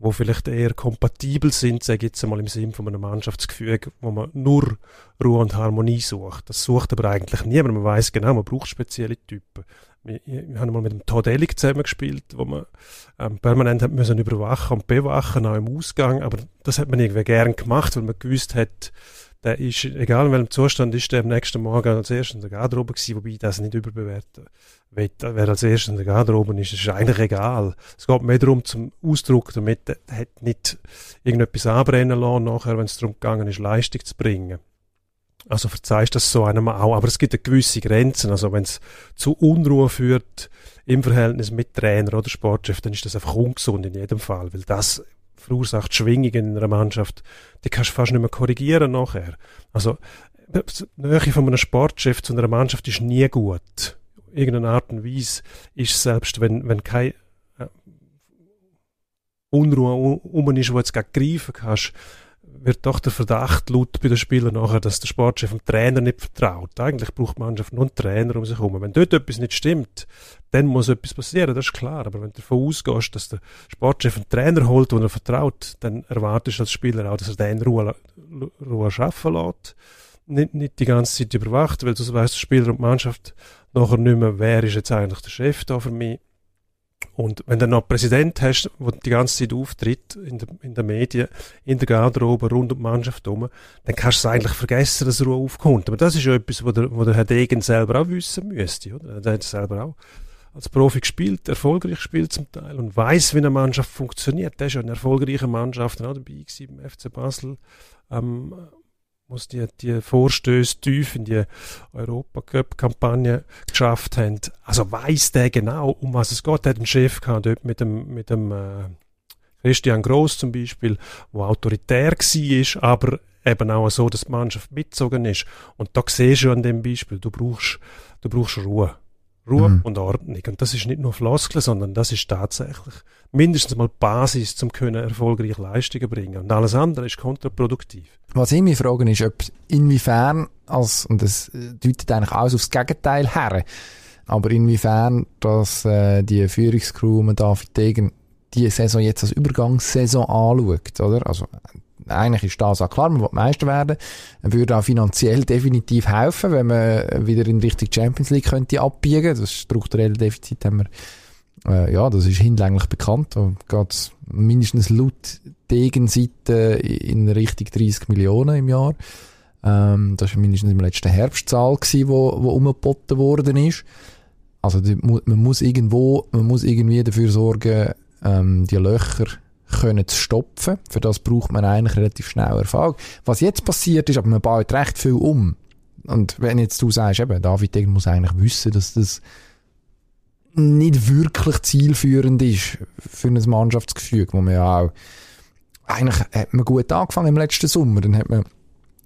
wo vielleicht eher kompatibel sind, sage ich jetzt einmal im Sinn von einem Mannschaftsgefüge, wo man nur Ruhe und Harmonie sucht. Das sucht aber eigentlich niemand. Man weiß genau, man braucht spezielle Typen. Wir, haben mal mit dem Todd Ellig zusammengespielt, wo man ähm, permanent hat müssen überwachen und bewachen, auch im Ausgang. Aber das hat man irgendwie gern gemacht, weil man gewusst hat, der ist, egal in welchem Zustand ist, der am nächsten Morgen als erstes in der Garderobe gewesen, wobei ich das nicht überbewerten will. Wer als erstes in der Garderobe ist, ist eigentlich egal. Es geht mehr darum, zum Ausdruck, damit er hat nicht irgendetwas anbrennen lassen, nachher, wenn es darum gegangen ist, Leistung zu bringen. Also verzeihst das so einem auch, aber es gibt eine gewisse Grenzen. Also wenn es zu Unruhe führt im Verhältnis mit Trainer oder Sportchef, dann ist das einfach ungesund in jedem Fall, weil das verursacht Schwingungen in einer Mannschaft, die kannst du fast nicht mehr korrigieren nachher. Also, die Nähe von einem Sportchef zu einer Mannschaft ist nie gut. irgendeiner Art und Weise ist, selbst wenn, wenn keine äh, Unruhe um ist, wo jetzt greifen kannst, wird doch der Verdacht laut bei den Spielern nachher, dass der Sportchef dem Trainer nicht vertraut. Eigentlich braucht die Mannschaft nur einen Trainer um sich herum. Wenn dort etwas nicht stimmt, dann muss etwas passieren, das ist klar. Aber wenn du davon ausgehst, dass der Sportchef einen Trainer holt, den er vertraut, dann erwartest du als Spieler auch, dass er den in Ruhe, Ruhe arbeiten lässt. Nicht, nicht die ganze Zeit überwacht, weil du weißt, der Spieler und die Mannschaft nachher nicht mehr, wer ist jetzt eigentlich der Chef da für mich. Und wenn du noch einen Präsident hast, der die ganze Zeit auftritt in den in der Medien, in der Garderobe, rund um die Mannschaft herum, dann kannst du es eigentlich vergessen, dass Ruhe aufkommt. Aber das ist ja etwas, wo der, wo der Herr Degen selber auch wissen müsste. Oder? Der hat selber auch als Profi gespielt, erfolgreich gespielt zum Teil und weiß, wie eine Mannschaft funktioniert. Der ist ja eine erfolgreiche Mannschaft auch dabei gewesen beim FC Basel. Ähm, muss die, die Vorstöße tief in die Europacup-Kampagne geschafft haben. Also weiß der genau, um was es geht. Der hat einen Chef gehabt, dort mit dem, mit dem äh, Christian Gross zum Beispiel, wo autoritär war, aber eben auch so, dass die Mannschaft mitgezogen ist. Und da siehst du an dem Beispiel, du brauchst, du brauchst Ruhe. Ruhe mhm. und Ordnung. Und das ist nicht nur Floskel, sondern das ist tatsächlich mindestens mal Basis, zum können erfolgreich Leistungen bringen. Und alles andere ist kontraproduktiv. Was ich mich frage, ist, ob inwiefern, als, und das deutet eigentlich alles aufs Gegenteil her, aber inwiefern, dass äh, die Führungskrew man David Degen die Saison jetzt als Übergangssaison anschaut, oder? Also eigentlich ist das auch klar, man will Meister werden. Würde auch finanziell definitiv helfen, wenn man wieder in Richtung Champions League könnte abbiegen. Das strukturelle Defizit haben wir, äh, ja, das ist hinlänglich bekannt. Da geht mindestens laut Degenseite in Richtung 30 Millionen im Jahr. Ähm, das war mindestens im letzten Herbstzahl gewesen, wo, wo umgeboten worden ist. Also die, man muss irgendwo, man muss irgendwie dafür sorgen, ähm, die Löcher können zu stopfen. Für das braucht man eigentlich relativ schnell Erfahrung. Was jetzt passiert ist, aber man baut recht viel um. Und wenn jetzt du sagst, eben, David Degen muss eigentlich wissen, dass das nicht wirklich zielführend ist für ein Mannschaftsgefüge, wo man ja auch eigentlich hat man gut angefangen im letzten Sommer, dann hat man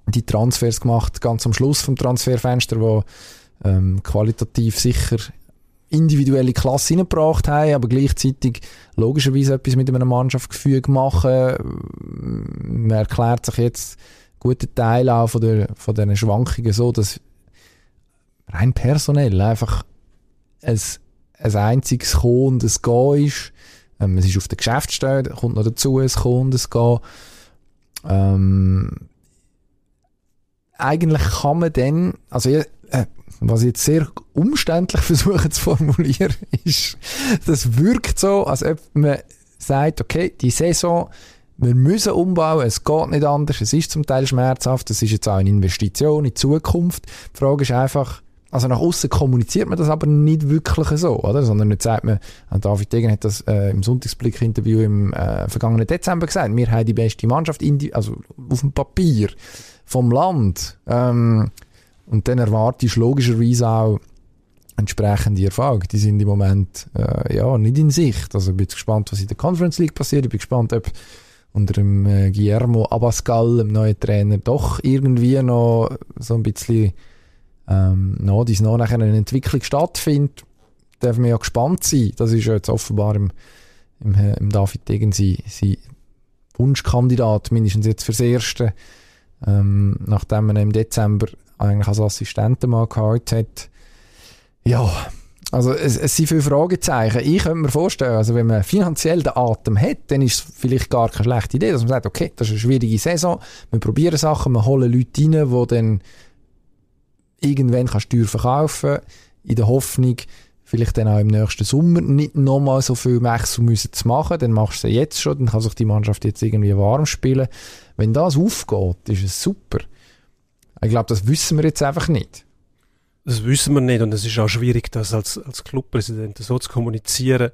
die Transfers gemacht, ganz am Schluss vom Transferfenster, wo ähm, qualitativ sicher individuelle Klasse reingebracht haben, aber gleichzeitig logischerweise etwas mit einem Mannschaftsgefüge machen. Man erklärt sich jetzt guten Teil auch von, der, von diesen Schwankungen so, dass rein personell einfach ein, ein einziges Kommen und ein Gehen ist. Ähm, es ist auf der Geschäftsstelle, kommt noch dazu ein Kommen und ein Gehen. Ähm, eigentlich kann man dann, also äh, was ich jetzt sehr umständlich [LAUGHS] versuche zu formulieren, ist, das wirkt so, als ob man sagt, okay, die Saison, wir müssen umbauen, es geht nicht anders, es ist zum Teil schmerzhaft, es ist jetzt auch eine Investition in die Zukunft. Die Frage ist einfach, also nach außen kommuniziert man das aber nicht wirklich so, oder? Sondern jetzt sagt man, David Degen hat das äh, im Sonntagsblick-Interview im äh, vergangenen Dezember gesagt, wir haben die beste Mannschaft, in die, also auf dem Papier vom Land. Ähm, und dann erwartest du logischerweise auch entsprechende Erfahrung. Die sind im Moment äh, ja nicht in Sicht. Also ich bin gespannt, was in der Conference League passiert. Ich bin gespannt, ob unter dem äh, Guillermo Abascal, dem neuen Trainer, doch irgendwie noch so ein bisschen ähm, noch, dies noch nachher eine Entwicklung stattfindet. Darf man ja gespannt sein. Das ist ja jetzt offenbar im, im, äh, im David Degen sein, sein Wunschkandidat, mindestens jetzt fürs Erste. Ähm, nachdem man im Dezember eigentlich als Assistenten mal gehabt hat. Ja, also es, es sind viele Fragezeichen. Ich könnte mir vorstellen, also wenn man finanziell den Atem hat, dann ist es vielleicht gar keine schlechte Idee, dass man sagt, okay, das ist eine schwierige Saison, wir probieren Sachen, wir holen Leute rein, die dann irgendwann kannst du verkaufen in der Hoffnung, vielleicht dann auch im nächsten Sommer nicht nochmal so viel Wechsel müssen zu machen, dann machst du es jetzt schon, dann kann sich die Mannschaft jetzt irgendwie warm spielen. Wenn das aufgeht, ist es super. Ich glaube, das wissen wir jetzt einfach nicht. Das wissen wir nicht und es ist auch schwierig, das als, als Clubpräsident so zu kommunizieren,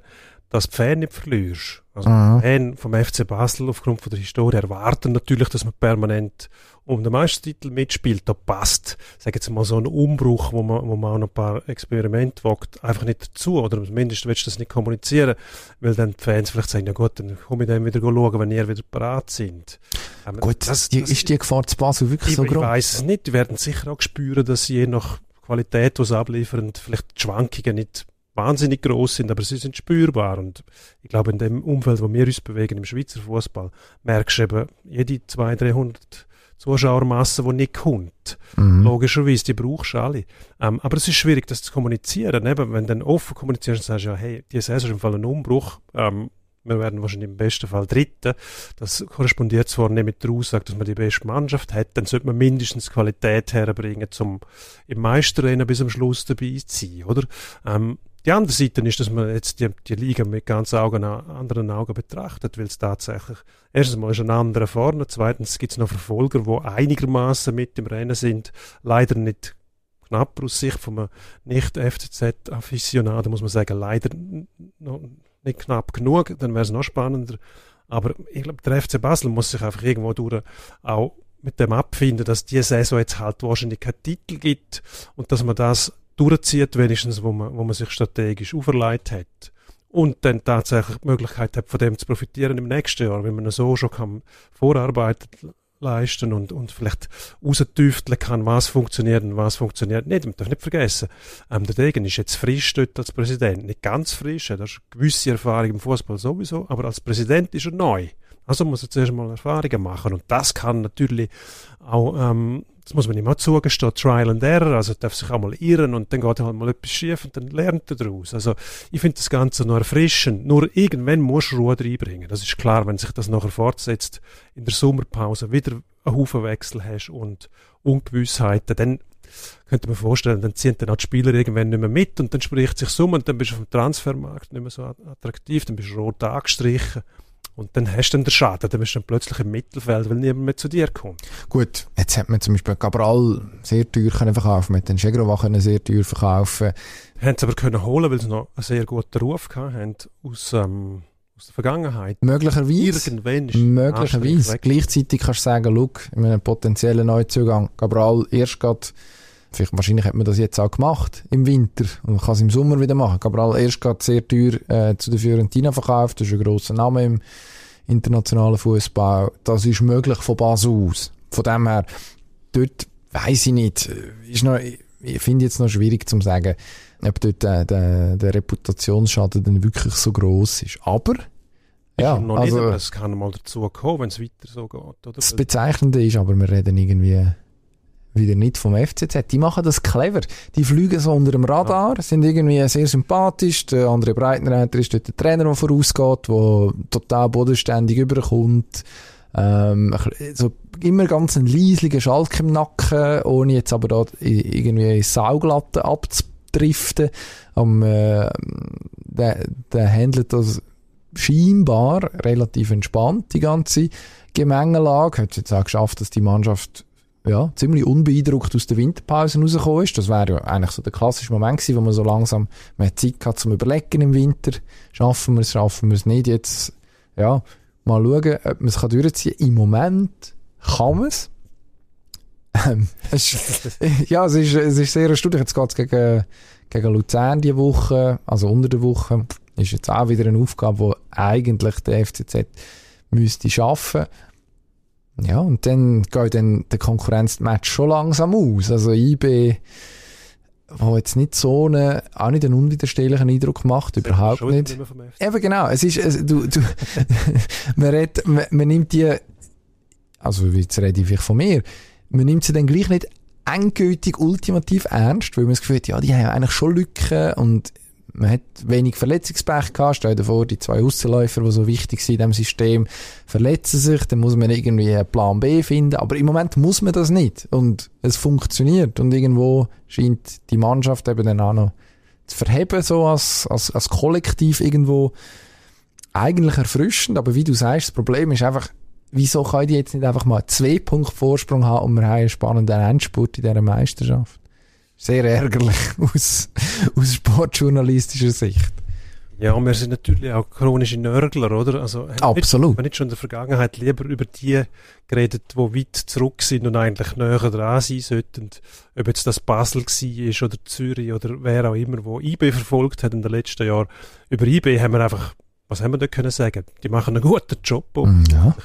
dass die Fans nicht verlierst. Also mhm. Fan vom FC Basel aufgrund von der Historie erwarten natürlich, dass man permanent um den Meistertitel mitspielt. Da passt, sag jetzt mal so ein Umbruch, wo man, wo man auch noch ein paar Experimente wagt, einfach nicht dazu. Oder zumindest willst du das nicht kommunizieren, weil dann die Fans vielleicht sagen, ja gut, dann komme ich dann wieder schauen, wenn ihr wieder parat sind. Ähm, gut, das, die, das, ist die Gefahr zu Basel wirklich so groß? Ich weiß es nicht. Die werden sicher auch spüren, dass je nach Qualität, die sie abliefern, vielleicht die Schwankungen nicht wahnsinnig groß sind, aber sie sind spürbar. Und ich glaube, in dem Umfeld, wo wir uns bewegen, im Schweizer Fußball, merkst du eben, jede 200, 300 Zuschauermasse, die nicht kommt. Mhm. Logischerweise, die brauchst du alle. Ähm, aber es ist schwierig, das zu kommunizieren. Eben, wenn du dann offen kommunizierst und sagst, ja, hey, die Saison ist im Fall ein Umbruch, ähm, wir werden wahrscheinlich im besten Fall Dritte. Das korrespondiert zwar nicht mit der Aussage, dass man die beste Mannschaft hat, dann sollte man mindestens Qualität herbringen, um im Meisterrennen bis am Schluss dabei zu sein, oder? Ähm, die andere Seite ist, dass man jetzt die, die Liga mit ganz Augen, anderen Augen betrachtet, weil es tatsächlich, erstens mal ist ein anderer vorne, zweitens gibt es noch Verfolger, die einigermaßen mit im Rennen sind, leider nicht knapp aus Sicht von einem Nicht-FCZ-Afficionado, muss man sagen, leider noch nicht knapp genug, dann wäre es noch spannender. Aber ich glaube, der FC Basel muss sich einfach irgendwo durch auch mit dem abfinden, dass die Saison jetzt halt wahrscheinlich keinen Titel gibt und dass man das durchzieht, wenigstens, wo man, wo man sich strategisch auferlegt hat. Und dann tatsächlich die Möglichkeit hat, von dem zu profitieren im nächsten Jahr, wenn man so schon kann vorarbeiten leisten und, und vielleicht raustüfteln kann, was funktioniert und was funktioniert nicht. Man darf nicht vergessen, ähm, der Degen ist jetzt frisch dort als Präsident. Nicht ganz frisch, er hat gewisse Erfahrung im Fußball sowieso, aber als Präsident ist er neu. Also muss er zuerst mal Erfahrungen machen und das kann natürlich auch ähm, das muss man ihm auch zugestehen, Trial and Error, also darf sich auch mal irren und dann geht halt mal etwas schief und dann lernt er daraus. Also ich finde das Ganze noch erfrischend, nur irgendwann musst du Ruhe reinbringen. Das ist klar, wenn sich das nachher fortsetzt, in der Sommerpause wieder einen Haufen Wechsel hast und Ungewissheiten, dann könnte man vorstellen, dann ziehen dann auch die Spieler irgendwann nicht mehr mit und dann spricht sich um und dann bist du dem Transfermarkt nicht mehr so attraktiv, dann bist du rot angestrichen und dann hast du dann den Schaden, dann bist du dann plötzlich im Mittelfeld, weil niemand mehr zu dir kommt. Gut, jetzt hat man zum Beispiel Cabral sehr teuer können verkaufen, mit den Chegrova können sehr teuer verkaufen. Haben sie aber können holen, weil sie noch einen sehr guten Ruf hatten aus, ähm, aus der Vergangenheit. Möglicherweise. Möglicherweise. Gleichzeitig kannst du sagen, look, in einem potenziellen Neuzugang, Cabral erst gerade Vielleicht, wahrscheinlich hat man das jetzt auch gemacht im Winter und kann es im Sommer wieder machen. Cabral erst gerade sehr teuer äh, zu der Fiorentina verkauft, das ist ein grosser Name im internationalen Fußball. Das ist möglich von Basel aus. Von dem her, dort weiß ich nicht, ist noch, ich finde jetzt noch schwierig zu sagen, ob dort der, der, der Reputationsschaden dann wirklich so groß ist. Aber ja, noch also, nicht, es kann mal dazu kommen, wenn es weiter so geht. Oder? Das Bezeichnende ist aber, wir reden irgendwie wieder nicht vom FCZ. Die machen das clever. Die fliegen so unter dem Radar, ja. sind irgendwie sehr sympathisch. Der andere Breitenreiter ist dort der Trainer, der vorausgeht, der total bodenständig überkommt. Ähm, so immer ganz ein leisliger Schalk im Nacken, ohne jetzt aber da irgendwie in Sauglatte abzudriften. Um, äh, der, der handelt das scheinbar relativ entspannt, die ganze Gemengelage. Hat es jetzt auch geschafft, dass die Mannschaft ja, ziemlich unbeeindruckt aus der Winterpause rausgekommen ist. Das wäre ja eigentlich so der klassische Moment gewesen, wo man so langsam mehr Zeit hat zum Überlegen im Winter. Schaffen wir es, schaffen wir es nicht. Jetzt, ja, mal schauen, ob man es durchziehen kann. Im Moment kann man [LAUGHS] es. Ähm, ja, es ist, es ist sehr erstaunlich. Jetzt geht es gegen, gegen Luzern diese Woche, also unter der Woche. Ist jetzt auch wieder eine Aufgabe, die eigentlich der FCZ müsste schaffen. Ja, und dann geht dann der Konkurrenzmatch schon langsam aus. Also IB, wo jetzt nicht so einen, auch nicht einen unwiderstehlichen Eindruck macht, überhaupt nicht. Eben genau, es ist, es, du, du, [LAUGHS] man, redet, man, man nimmt die, also jetzt rede ich vielleicht von mir, man nimmt sie dann gleich nicht endgültig ultimativ ernst, weil man das Gefühl hat, ja, die haben eigentlich schon Lücken und man hat wenig Verletzungspech gehabt. Stell dir vor, die zwei Aussenläufer, die so wichtig sind in diesem System, verletzen sich. Dann muss man irgendwie einen Plan B finden. Aber im Moment muss man das nicht. Und es funktioniert. Und irgendwo scheint die Mannschaft eben dann auch noch zu verheben, so als, als, als Kollektiv irgendwo eigentlich erfrischend. Aber wie du sagst, das Problem ist einfach, wieso können die jetzt nicht einfach mal zwei Punkte Vorsprung haben und wir haben einen spannenden Endspurt in dieser Meisterschaft? Sehr ärgerlich [LAUGHS] aus, aus sportjournalistischer Sicht. Ja, wir sind natürlich auch chronische Nörgler, oder? Also, Absolut. Man nicht schon in der Vergangenheit lieber über die geredet, die weit zurück sind und eigentlich näher dran sein sollten. Ob jetzt das Basel war oder Zürich oder wer auch immer, wo IB verfolgt hat in den letzten Jahren. Über IB haben wir einfach, was haben wir da können sagen? Die machen einen guten Job. Mm, ja.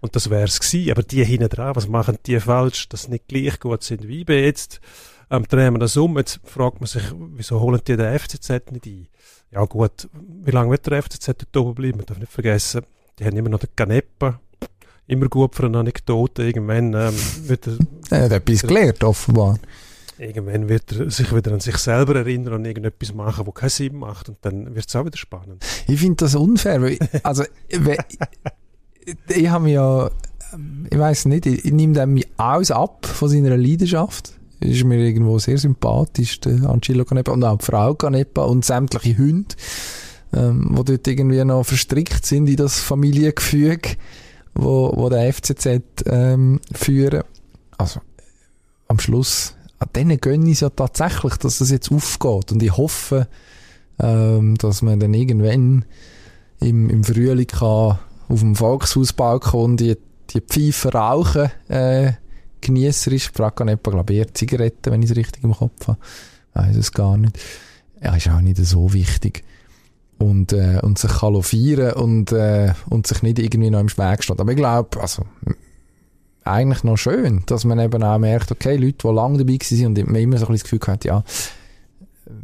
Und das wär's gewesen. Aber die hinten dran, was machen die falsch, dass sie nicht gleich gut sind wie IB jetzt? Ähm, drehen wir das um. Jetzt fragt man sich, wieso holen die den FCZ nicht ein? Ja gut, wie lange wird der FCZ dort oben bleiben? Man darf nicht vergessen, die haben immer noch den Canepa. Immer gut für eine Anekdote. Irgendwann ähm, wird er... Er hat etwas gelernt, offenbar. Irgendwann wird er sich wieder an sich selber erinnern und irgendetwas machen, wo keinen Sinn macht. Und dann wird es auch wieder spannend. Ich finde das unfair. Weil, also, ich, ich habe ja, ich weiß nicht, ich, ich nehme dem alles ab von seiner Leidenschaft. Ist mir irgendwo sehr sympathisch, der Angelo Canepa und auch die Frau Canepa und sämtliche Hunde, ähm, die dort irgendwie noch verstrickt sind in das Familiengefüge, wo, wo der FCZ ähm, führen. Also, am Schluss an denen gönne ich es ja tatsächlich, dass das jetzt aufgeht. Und ich hoffe, ähm, dass man dann irgendwann im, im Frühling kann auf dem Volkshausbalkon die, die Pfeife rauchen, äh, genießerisch. Ich frage nicht, glaube ich, Zigaretten, wenn ich es richtig im Kopf habe. Weiß es gar nicht. Ja, ist auch nicht so wichtig. Und, äh, und sich kann und, äh, und sich nicht irgendwie noch im Weg steht. Aber ich glaube, also, eigentlich noch schön, dass man eben auch merkt, okay, Leute, die lange dabei waren und man immer so ein bisschen das Gefühl hat, ja,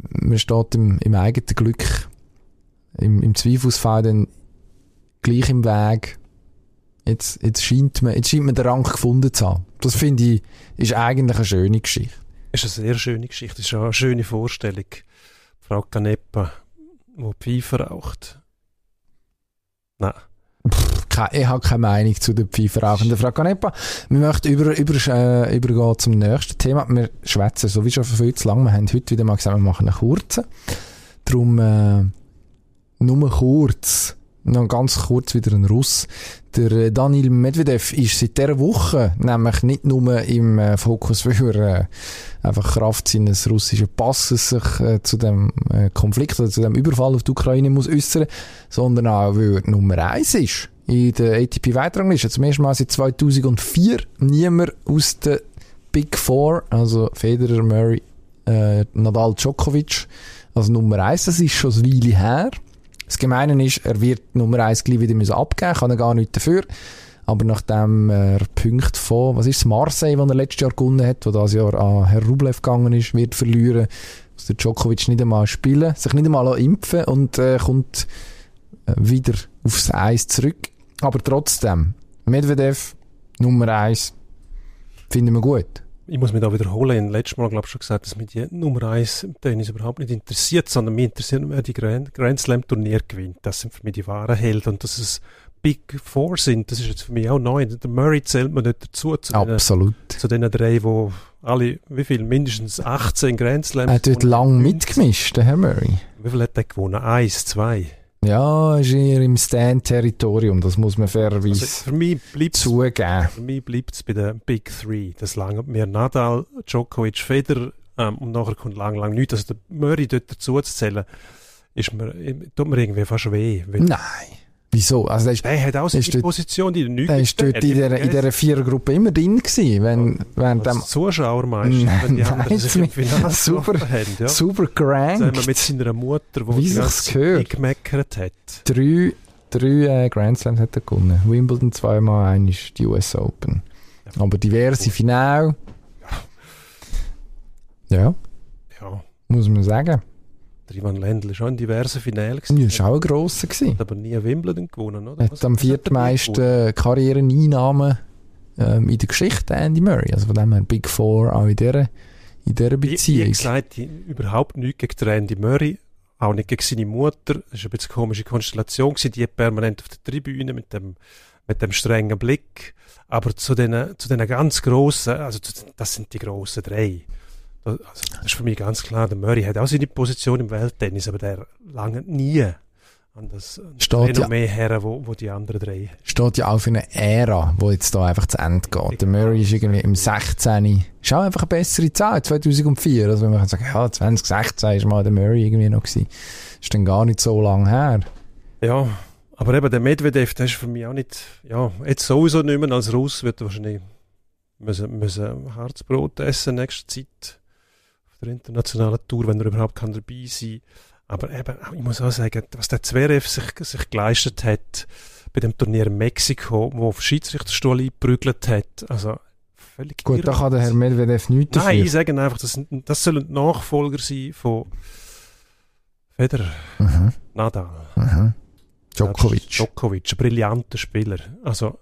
man steht im, im eigenen Glück, im, im Zweifelsfall dann gleich im Weg. Jetzt, jetzt, scheint man, jetzt scheint man den Rang gefunden zu haben. Das finde ich, ist eigentlich eine schöne Geschichte. Ist eine sehr schöne Geschichte. Das ist auch eine schöne Vorstellung. Frau Canepa, die Pfeife raucht. Nein ich habe keine Meinung zu den Pfeiferrauchenden Frau Canepa. Wir möchten über, über, äh, übergehen zum nächsten Thema. Wir schwätzen sowieso schon viel zu lang. Wir haben heute wieder mal gesagt, wir machen einen kurzen. Darum äh, nur kurz noch ganz kurz wieder ein Russ. Der äh, Daniel Medvedev ist seit dieser Woche nämlich nicht nur im äh, Fokus [LAUGHS] für äh, einfach Kraft seines russischen Passes sich zu dem Konflikt oder zu dem Überfall auf die Ukraine muss äußern, sondern auch, weil er Nummer eins ist in der ATP-Weitrangliste. Zum ersten Mal seit 2004 niemand aus der Big Four, also Federer, Murray, Nadal, Djokovic, also Nummer eins. Das ist schon eine Weile her. Das Gemeine ist, er wird Nummer 1 gleich wieder müssen abgeben, kann er gar nichts dafür. Aber nachdem er Punkt von, was ist es, Marseille, den er letztes Jahr gewonnen hat, wo das Jahr an Herr Rublev gegangen ist, wird verlieren, muss der Djokovic nicht einmal spielen, sich nicht einmal impfen und äh, kommt äh, wieder aufs Eis zurück. Aber trotzdem, Medvedev, Nummer 1, finden wir gut ich muss mich da wiederholen, ich habe letztes Mal glaube ich schon gesagt, dass mich die Nummer 1 im Tennis überhaupt nicht interessiert, sondern mich interessiert, wer die Grand, Grand Slam Turnier gewinnt. Das sind für mich die wahren Helden und dass es Big Four sind, das ist jetzt für mich auch neu. Der Murray zählt man nicht dazu. Zu Absolut. Den, zu den drei, wo alle, wie viel, mindestens 18 Grand Slams Er hat dort lang mitgemischt, der Herr Murray. Wie viel hat er gewonnen? Eins, zwei? Ja, ist eher im Stand-Territorium, das muss man fairerweise also für mich zugeben. Für mich bleibt es bei den Big Three. Das lange mir Nadal, Djokovic, Federer ähm, und nachher kommt lang, lang nichts. Also der Murray dort dazu zu zählen, ist mir, tut mir irgendwie fast weh. Nein. Wieso? Also der, ist, der hat auch seine Position, die nicht Der ist dort in dieser, in dieser Vierergruppe immer drin gewesen, wenn, ja, während dem... Zuschauer meinst wenn die anderen sich im Finale super, haben, ja. Super gerankt. mit seiner Mutter, die Wie sich's gehört. gemeckert hat. Drei, drei äh, Grand Slams hat er gewonnen. Wimbledon zweimal, ein ist die US Open. Ja. Aber diverse Finale. Ja. ja. Ja. Muss man sagen. Der Ivan Lendl war schon in diversen Finalen. Ja, war auch ein grosser. Hat aber nie Wimbledon gewonnen, oder? Hat am viertmeisten Karriereneinnahmen ähm, in der Geschichte Andy Murray. Also von dem her Big Four auch in dieser, in dieser Beziehung. Wie gesagt, überhaupt nichts gegen Andy Murray. Auch nicht gegen seine Mutter. Das war ein bisschen eine komische Konstellation. Gewesen. Die permanent auf der Tribüne mit dem, mit dem strengen Blick. Aber zu den, zu den ganz grossen, also das sind die grossen drei. Also, das ist für mich ganz klar. Der Murray hat auch seine Position im Welttennis, aber der lange nie an das steht Renommee ja, her, wo, wo die anderen drei. Steht ja auch für eine Ära, wo jetzt da einfach zu Ende geht. Der Murray ist irgendwie im 16. Ist auch einfach eine bessere Zahl, 2004. Also wenn man kann sagen, ja, 2016 ist mal der Murray irgendwie noch gewesen. Ist dann gar nicht so lang her. Ja, aber eben der Medvedev, der ist für mich auch nicht, ja, jetzt sowieso nicht mehr als Russ, wird er wahrscheinlich müssen, müssen Harzbrot essen nächste Zeit der internationalen Tour, wenn er überhaupt kann dabei sein Aber eben, ich muss auch sagen, was der Zverev sich, sich geleistet hat bei dem Turnier in Mexiko, wo auf Schiedsrichterstuhl eingeprügelt hat, also völlig Gut, da kann der Herr Medvedev nichts Nein, dafür. ich sage einfach, das, das sollen Nachfolger sein von Federer, Mhm. Nadal. Mhm. Djokovic. Djokovic, ein brillanter Spieler. Also,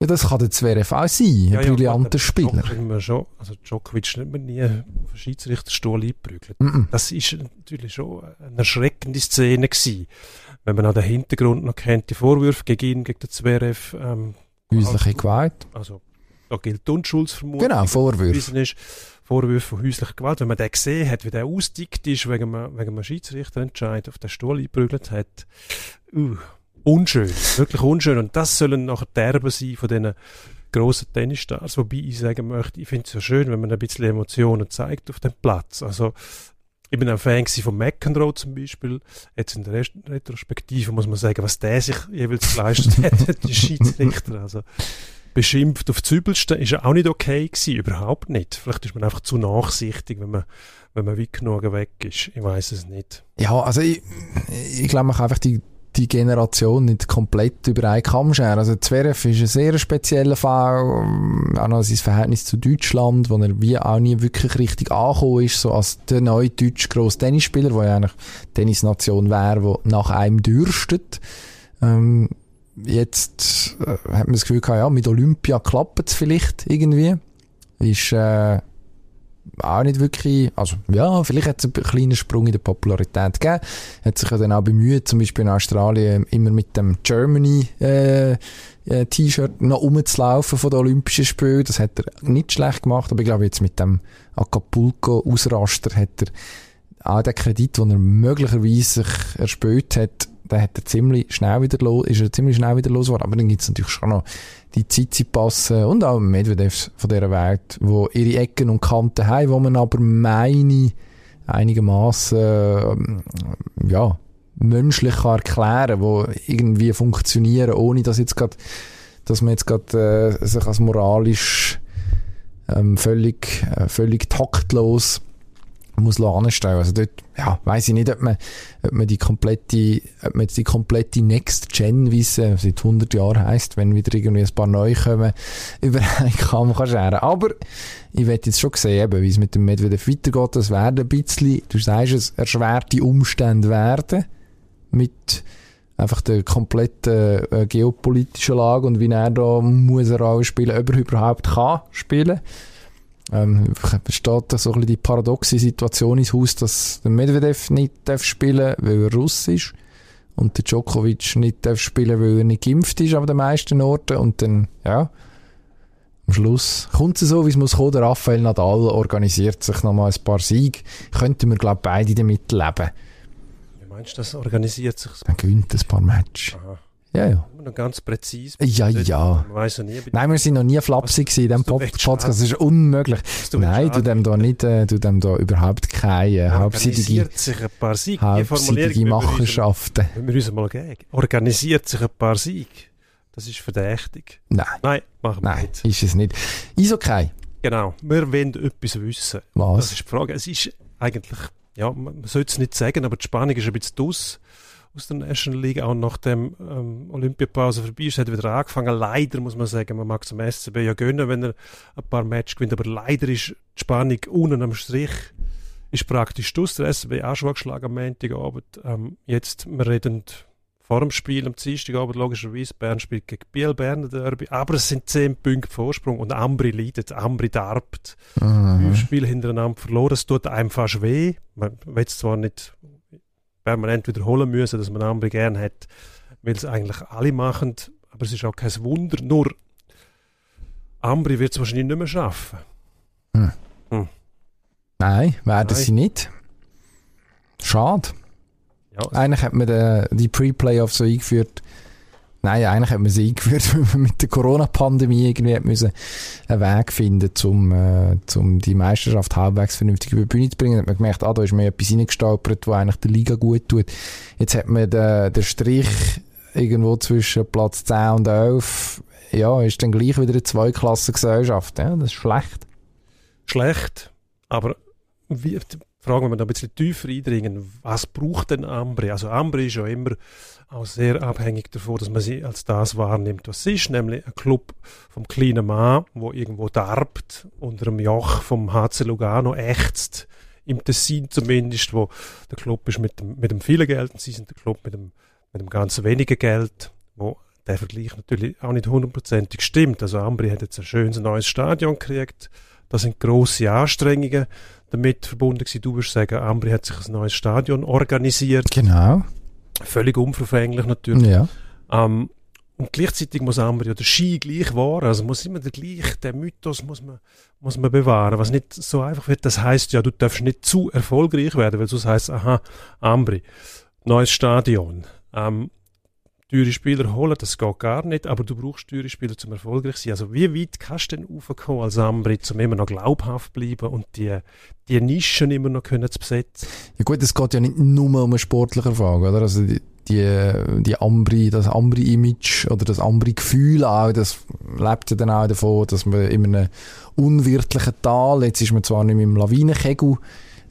Ja, das kann der Zverev auch sein, ein ja, ja, brillanter gut, Spieler. Djokovic schon, also Djokovic nicht mehr nie auf den Schiedsrichterstuhl eingeprügelt. Mhm. Das ist natürlich schon eine erschreckende Szene gewesen. Wenn man an den Hintergrund noch kennt, die Vorwürfe gegen ihn, gegen den Zverev, ähm, Häusliche Gewalt. also da gilt die Unschuldsvermutung. Genau, Vorwürfe. ist, Vorwürfe von häuslicher Gewalt. Wenn man den gesehen hat, wie der ausdickt ist, wegen einem, wegen einem Schiedsrichterentscheid auf den Stuhl eingeprügelt hat, uh, unschön, wirklich unschön. Und das sollen nachher Derben sein von diesen grossen Tennisstars. Wobei ich sagen möchte, ich finde es ja schön, wenn man ein bisschen Emotionen zeigt auf dem Platz. Also, ich bin ein Fan von McEnroe zum Beispiel. Jetzt in der Rest- Retrospektive muss man sagen, was der sich jeweils geleistet hat, [LAUGHS] die Schiedsrichter. Also, beschimpft auf das Übelste ist ja auch nicht okay gewesen, überhaupt nicht. Vielleicht ist man einfach zu nachsichtig, wenn man, wenn man weit genug weg ist. Ich weiß es nicht. Ja, also ich, ich glaube, man kann einfach die, die Generation nicht komplett über einen Kamm scheren. Also Zverev ist ein sehr spezieller Fall, ähm, auch noch sein Verhältnis zu Deutschland, wo er wie auch nie wirklich richtig angekommen ist, so als der neue deutsche grosse Tennisspieler, der ja eigentlich Tennisnation wäre, die nach einem dürstet. Ähm, jetzt äh, hat man das Gefühl gehabt, ja, mit Olympia klappt es vielleicht irgendwie. Ist äh, auch nicht wirklich, also ja, vielleicht hat es einen kleinen Sprung in der Popularität gegeben. Hat sich ja dann auch bemüht, zum Beispiel in Australien immer mit dem Germany äh, äh, T-Shirt noch rumzulaufen von den Olympischen Spielen. Das hat er nicht schlecht gemacht, aber ich glaube jetzt mit dem Acapulco-Ausraster hat er auch den Kredit, den er möglicherweise sich erspült hat, den hat er ziemlich schnell wieder los, ist er ziemlich schnell wieder los geworden. Aber dann gibt es natürlich schon noch die Tsitsipas äh, und auch Medvedevs von dieser Welt, wo ihre Ecken und Kanten haben, wo man aber meine einigermaßen äh, ja, menschlich kann erklären wo irgendwie funktionieren, ohne dass jetzt grad, dass man jetzt gerade äh, sich als moralisch ähm, völlig, äh, völlig taktlos muss anstellen. Also dort, ja, weiss ich nicht, ob man, ob man die komplette, ob man jetzt die komplette Next Gen, wie es äh, seit 100 Jahren heisst, wenn wieder irgendwie ein paar neu kommen, [LAUGHS] über einen Kamm kann scheren. Aber ich werde jetzt schon sehen, wie es mit dem Medvedev weitergeht. Das werden ein bisschen, du sagst es, erschwerte Umstände werden. Mit einfach der kompletten äh, geopolitischen Lage und wie er da muss er auch spielen, ob er überhaupt kann spielen. Ähm, steht da so ein bisschen die paradoxe Situation ins Haus, dass der Medvedev nicht darf spielen weil er Russ ist und der Djokovic nicht darf spielen weil er nicht geimpft ist an den meisten Orten und dann, ja, am Schluss kommt es so, wie es muss kommen. Der Rafael Nadal organisiert sich nochmal ein paar Siege. Könnten wir, glaube ich, beide damit leben. Wie meinst du, das organisiert sich? Dann gewinnt ein paar Matches. Aha. Ja, ja. Immer noch ganz präzise. Ja, ja. Ja nie, Nein, wir sind noch nie flapsig in diesem Podcast. Das ist unmöglich. du Nein, du dem da nicht, äh, du dem da überhaupt keine halbseitige, Organisiert sich ein paar Formulierung halbseitige Machenschaften. müssen wir uns mal geben. Organisiert sich ein paar Siege. Das ist verdächtig. Nein, Nein, machen wir nein, nicht. ist es nicht. Ist okay. Genau. Wir wollen etwas wissen. Das Was? ist die Frage. Es ist eigentlich, ja, man sollte es nicht sagen, aber die Spannung ist ein bisschen aus aus der National League, auch nachdem ähm, Olympiapause vorbei ist, hat er wieder angefangen. Leider muss man sagen, man mag es dem SCB ja gönnen, wenn er ein paar Matches gewinnt, aber leider ist die Spannung unten am Strich ist praktisch aus. Der SCB auch schon geschlagen am Montagabend. Ähm, jetzt, wir reden vor dem Spiel am Dienstagabend logischerweise, Bern spielt gegen Biel, Berner Derby, aber es sind zehn Punkte Vorsprung und Ambri leidet, Ambri darbt Mhm. fünf Spiele hintereinander verloren. Es tut einem fast weh. Man will es zwar nicht permanent wiederholen müssen, dass man andere gern hat, weil es eigentlich alle machen, aber es ist auch kein Wunder. Nur Ambri wird es wahrscheinlich nicht mehr schaffen. Nein, werden Nein. sie nicht. Schade. Ja, Eigentlich hat man den, die Pre-Playoffs so eingeführt. Nein, eigentlich hat man sie [LAUGHS] eingeführt, weil man mit der Corona-Pandemie irgendwie hat müssen einen Weg finden, um, äh, um die Meisterschaft halbwegs vernünftig über die Bühne zu bringen. Dann hat man gemerkt, ah, da ist mir etwas reingestolpert, was eigentlich der Liga gut tut. Jetzt hat man den, den Strich irgendwo zwischen Platz 10 und 11. Ja, ist dann gleich wieder eine Zweiklassengesellschaft. Ja, das ist schlecht. schlecht, aber wie, Fragen, wir da ein bisschen tiefer eindringen, was braucht denn Ambri? Also Ambri ist ja immer auch sehr abhängig davon, dass man sie als das wahrnimmt, was sie ist, nämlich ein Club vom kleinen Mann, wo irgendwo darbt, unter dem Joch vom HC Lugano ächzt, im Tessin zumindest, wo der Club ist mit dem, mit dem vielen Geld und sie sind der Club mit dem, mit dem ganz wenigen Geld, wo der Vergleich natürlich auch nicht hundertprozentig stimmt. Also Ambri hat jetzt ein schönes neues Stadion gekriegt, da sind grosse Anstrengungen damit verbunden gewesen. Du würdest sagen, Ambri hat sich ein neues Stadion organisiert. Genau. Völlig unverfänglich natürlich. Ja. Ähm, und gleichzeitig muss Ambri ja der Ski gleich wahren. Also muss immer der gleich, der Mythos muss man, muss man bewahren. Was nicht so einfach wird, das heißt ja, du darfst nicht zu erfolgreich werden, weil sonst heißt aha, Ambri, neues Stadion. Ähm, teure Spieler holen, das geht gar nicht, aber du brauchst teure Spieler zum erfolgreich sein. Also wie weit kannst du denn raufkommen als Ambri, um immer noch glaubhaft bleiben und die, die Nischen immer noch können zu besetzen? Ja gut, es geht ja nicht nur um eine sportliche Frage, oder? Also die, die, die Ambri, das Ambri-Image oder das Ambri-Gefühl auch, das lebt ja dann auch davon, dass man in einem unwirtlichen Tal, jetzt ist man zwar nicht mehr im Lawinenkegel,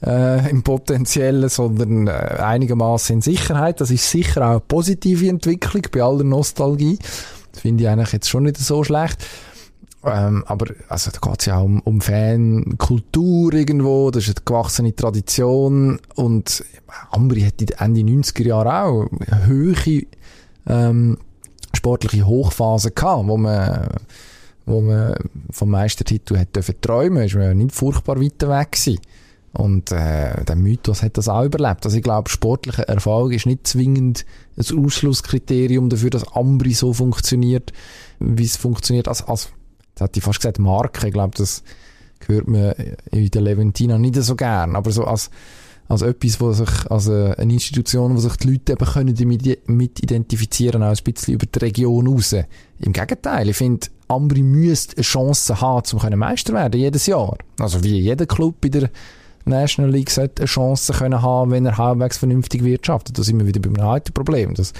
äh, im Potenziellen, sondern äh, einigermaßen in Sicherheit. Das ist sicher auch eine positive Entwicklung bei aller Nostalgie. Das finde ich eigentlich jetzt schon nicht so schlecht. Ähm, aber also, da geht es ja auch um, um Fankultur irgendwo, das ist eine gewachsene Tradition und Ambri hat in Ende 90er Jahre auch eine hohe ähm, sportliche Hochphase gehabt, wo man wo man vom Meistertitel hätte träumen ist man nicht furchtbar weit weg gewesen. Und äh, der Mythos hat das auch überlebt. Also ich glaube, sportlicher Erfolg ist nicht zwingend ein Ausschlusskriterium dafür, dass Ambri so funktioniert, wie es funktioniert. Als, als, das hat ich fast gesagt, Marke. Ich glaube, das gehört mir in der Leventina nicht so gern. Aber so als, als etwas, wo sich, als eine Institution, wo sich die Leute eben können damit mit identifizieren, auch ein bisschen über die Region raus. Im Gegenteil, ich finde, Ambri müsste eine Chance haben, um Meister werden, jedes Jahr. Also wie jeder Club in der National League sollte eine Chance können haben, wenn er halbwegs vernünftig wirtschaftet. Da sind wir wieder beim alten Problem. Dass,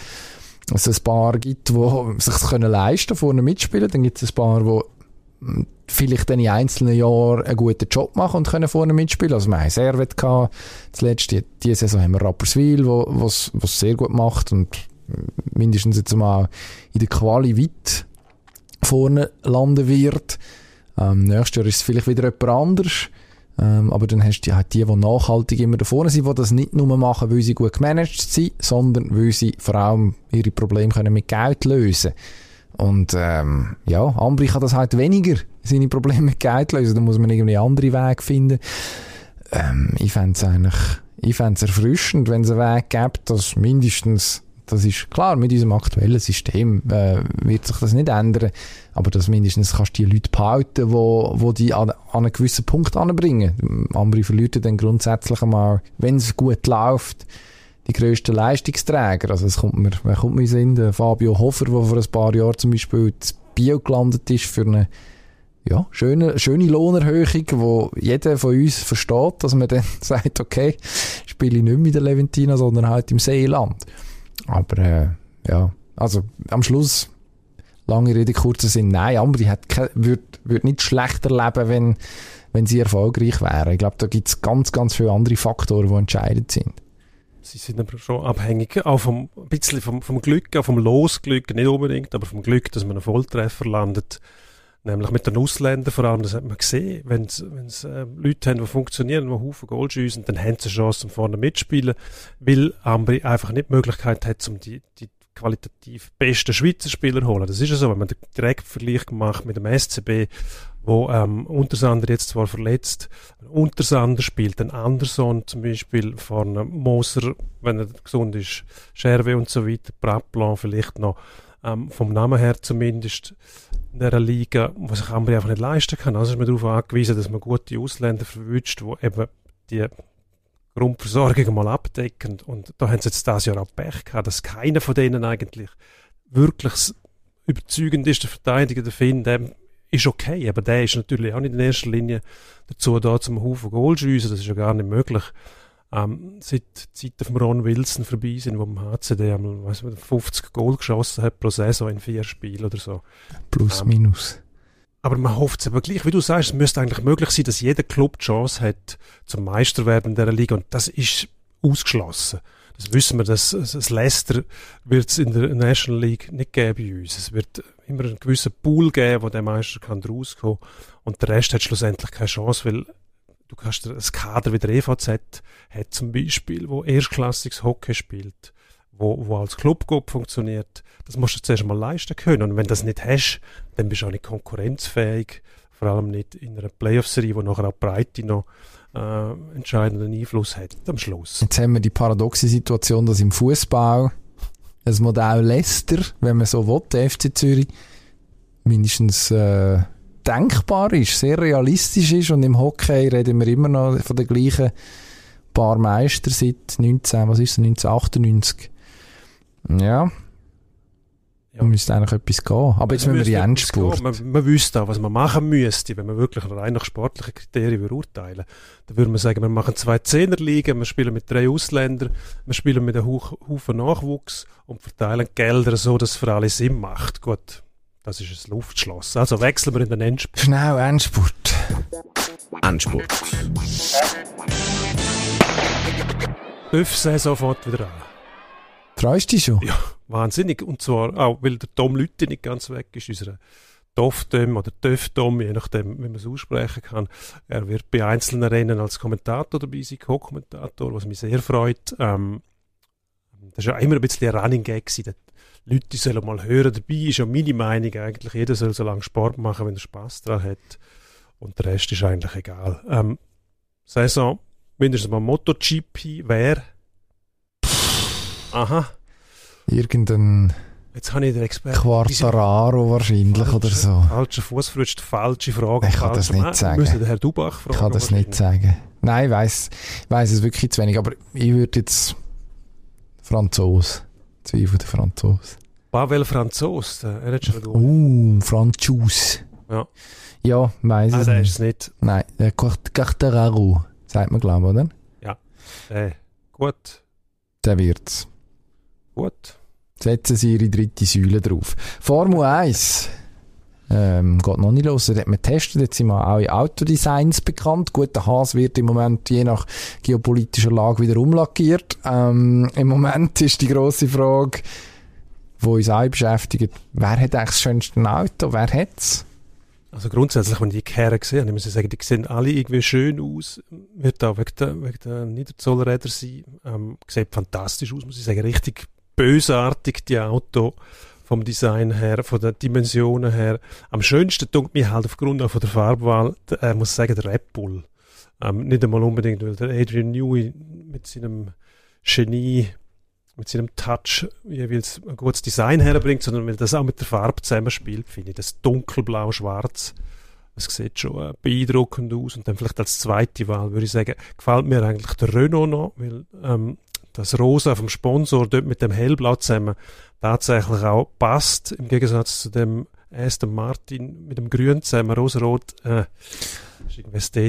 es ein paar gibt, die sich können leisten vorne mitspielen. Dann gibt es ein paar, die vielleicht in einzelnen Jahren einen guten Job machen und können vorne mitspielen. Also wir haben Servet gehabt, zuletzt, die, diese Saison haben wir Rapperswil, was, was sehr gut macht und mindestens jetzt mal in der Quali weit vorne landen wird. Ähm, nächstes Jahr ist es vielleicht wieder jemand anders. Ähm, aber dann hast du halt die, die nachhaltig immer da vorne sind, die das nicht nur machen, weil sie gut gemanagt sind, sondern weil sie vor allem ihre Probleme können mit Geld lösen Und ähm, ja, Ambri kann das halt weniger, seine Probleme mit Geld lösen. Da muss man irgendwie andere Wege finden. Ähm, ich fände es eigentlich ich fände erfrischend, wenn es einen Weg gibt, dass mindestens das ist klar, mit unserem aktuellen System äh, wird sich das nicht ändern. Aber dass mindestens kannst du die Leute behalten, wo, wo die an, an einen gewissen Punkt anbringen. Andere verlieren dann grundsätzlich einmal, wenn es gut läuft, die grössten Leistungsträger. Also es kommt mir, wer kommt mir in Sinn? Fabio Hofer, der vor ein paar Jahren zum Beispiel das Bio gelandet ist für eine ja, schöne, schöne Lohnerhöhung, wo jeder von uns versteht, dass man dann [LAUGHS] sagt, okay, spiele ich nicht in der Leventina, sondern halt im Seeland. Aber äh, ja, also am Schluss, lange Rede, kurzer Sinn, nein, Ambri würde würd nicht schlechter leben, wenn, wenn sie erfolgreich wären. Ich glaube, da gibt es ganz, ganz viele andere Faktoren, die entscheidend sind. Sie sind aber schon abhängig, auch vom, ein bisschen vom, vom Glück, auch vom Losglück, nicht unbedingt, aber vom Glück, dass man einen Volltreffer landet. Nämlich mit den Ausländern vor allem, das hat man gesehen. Wenn es äh, Leute haben, die funktionieren, die Haufen Goal schiessen, dann haben sie eine Chance, um vorne mitspielen, weil Ambri einfach nicht die Möglichkeit hat, um die, die qualitativ besten Schweizer Spieler holen. Das ist ja so, wenn man den Direktvergleich gemacht mit dem SCB, wo ähm, Untersander jetzt zwar verletzt, Untersander spielt, ein Anderson zum Beispiel vorne, Moser, wenn er gesund ist, Scherwe und so weiter, Praplan vielleicht noch, ähm, vom Namen her zumindest, in dieser Liga, was Ambri einfach nicht leisten kann. Also ist man darauf angewiesen, dass man gute Ausländer verwünscht, die eben die Grundversorgung mal abdecken. Und da haben sie jetzt das Jahr auch Pech gehabt, dass keiner von denen eigentlich wirklich überzeugend ist. Der Verteidiger, der Finn, der ist okay, aber der ist natürlich auch nicht in erster Linie dazu da, zum Haufen Goal schiessen. Das ist ja gar nicht möglich ähm, seit Zeiten von Ron Wilson vorbei sind, wo im HCD einmal, weiss nicht, 50 Goal geschossen hat pro Saison in vier Spielen oder so. Plus, ähm, minus. Aber man hofft es aber gleich, wie du sagst, es müsste eigentlich möglich sein, dass jeder Club die Chance hat, zum Meister werden in dieser Liga. Und das ist ausgeschlossen. Das wissen wir, dass das Leicester wird es in der National League nicht geben bei uns. Es wird immer einen gewissen Pool geben, wo der Meister kann rauskommen und der Rest hat schlussendlich keine Chance, weil du kannst ein Kader wie der EVZ hat zum Beispiel, wo erstklassiges Hockey spielt, wo, wo als Club funktioniert. Das musst du zuerst mal leisten können. Und wenn du das nicht hast, dann bist du auch nicht konkurrenzfähig. Vor allem nicht in einer Playoff-Serie, wo nachher auch Breite noch äh, entscheidenden Einfluss hat am Schluss. Jetzt haben wir die paradoxe Situation, dass im Fußball ein Modell Leicester, wenn man so will, der FC Zürich, mindestens äh, denkbar ist, sehr realistisch ist und im Hockey reden wir immer noch von den gleichen paar Meister seit 19, was ist es, 1998. Ja, ja. müsste eigentlich etwas gehen. Aber jetzt müssen wir die Endspurt. Man, man wüsste auch, was man machen müsste, wenn man wirklich rein nach sportlichen Kriterien beurteilen Dann würde man sagen, wir machen zwei Zehnerligen, wir spielen mit drei Ausländern, wir spielen mit einem Haufen Nachwuchs und verteilen Gelder so, dass es für alle Sinn macht. Gut, das ist ein Luftschloss. Also wechseln wir in den Endspurt. Schnell, Endspurt. Endspurt. Öff-Saison fährt wieder an. Freust du dich schon? Ja, wahnsinnig. Und zwar auch, weil der Tom Lütte nicht ganz weg ist, unser Dofdom oder Döfdom, je nachdem, wie man es aussprechen kann. Er wird bei einzelnen Rennen als Kommentator dabei sein, Co-Kommentator, was mich sehr freut. Ähm, das war ja immer ein bisschen ein Running Gag. Die Leute sollen mal hören. Dabei ist ja meine Meinung eigentlich, jeder soll so lange Sport machen, wenn er Spaß daran hat. Und der Rest ist eigentlich egal. Ähm, Saison, mindestens mal MotoGP, wer Aha. Irgendein Jetzt habe ich den Experten. Quartararo wahrscheinlich falsche, oder so. Falscher Fußfrutsch, falsche Frage. Ich kann das nicht sagen. Müssen den Herr Dubach fragen. Ich kann das nicht sagen. Nein, ich weiss, ich weiss es wirklich zu wenig. Aber ich würde jetzt Franzos. Zwei von den Franzosen. Pavel Franzos, er hat schon Uh, Franzos. Ja. Ja, weiss ah, es der nicht. ist es nicht. Nein, der Quartararo. Sagt man, glaube ich, oder? Äh, gut, Der wird's. Gut. Setzen Sie Ihre dritte Säule drauf. Formel 1. Ähm, geht noch nicht los. Da hat man getestet. Jetzt sind wir auch in Autodesigns bekannt. Gut, der Haas wird im Moment je nach geopolitischer Lage wieder umlackiert. Ähm, Im Moment ist die grosse Frage, die uns auch beschäftigt. Wer hat eigentlich das schönste Auto? Wer hat's? Also grundsätzlich, wenn ich die Kerne sehe, ich muss sagen, die sehen alle irgendwie schön aus. Wird auch wegen der, wegen der Niederzollräder sein. Ähm, sieht fantastisch aus, muss ich sagen. Richtig bösartig, die Auto vom Design her, von den Dimensionen her. Am schönsten tut mir halt aufgrund auch von der Farbwahl, der, äh, muss sagen, der Red Bull. Ähm, nicht einmal unbedingt, weil der Adrian Newey mit seinem Genie, mit seinem Touch jeweils ein gutes Design herbringt, sondern weil das auch mit der Farbe zusammenspielt, finde ich. Das dunkelblau-schwarz, das sieht schon äh, beeindruckend aus. Und dann vielleicht als zweite Wahl würde ich sagen, gefällt mir eigentlich der Renault noch, weil ähm, das Rosa vom Sponsor dort mit dem Hellblau zusammen tatsächlich auch passt, im Gegensatz zu dem Aston Martin mit dem Grün zusammen, Rosarot, äh.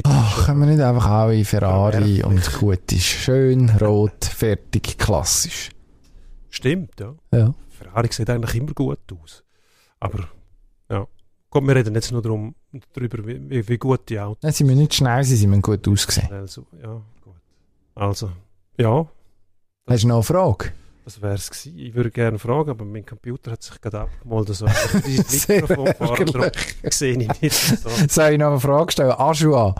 Ach, können wir nicht einfach auch in Ferrari Ja, und gut ist. Schön, rot, fertig, klassisch. Stimmt, ja. Ja. Ferrari sieht eigentlich immer gut aus. Aber, ja. Komm, wir reden jetzt nur darum, darüber, wie, wie, gut die Autos Nein, sie müssen nicht schnell sein, sie müssen gut aussehen. schnell so, ja, gut. Also, ja, Hast du noch eine Frage? das wäre es gewesen. Ich würde gerne fragen, aber mein Computer hat sich gerade abgemalt. Also, [LAUGHS] die Sehr Mikrofonfahrer sehe ich nicht. So. Soll ich noch eine Frage stellen? Aschua.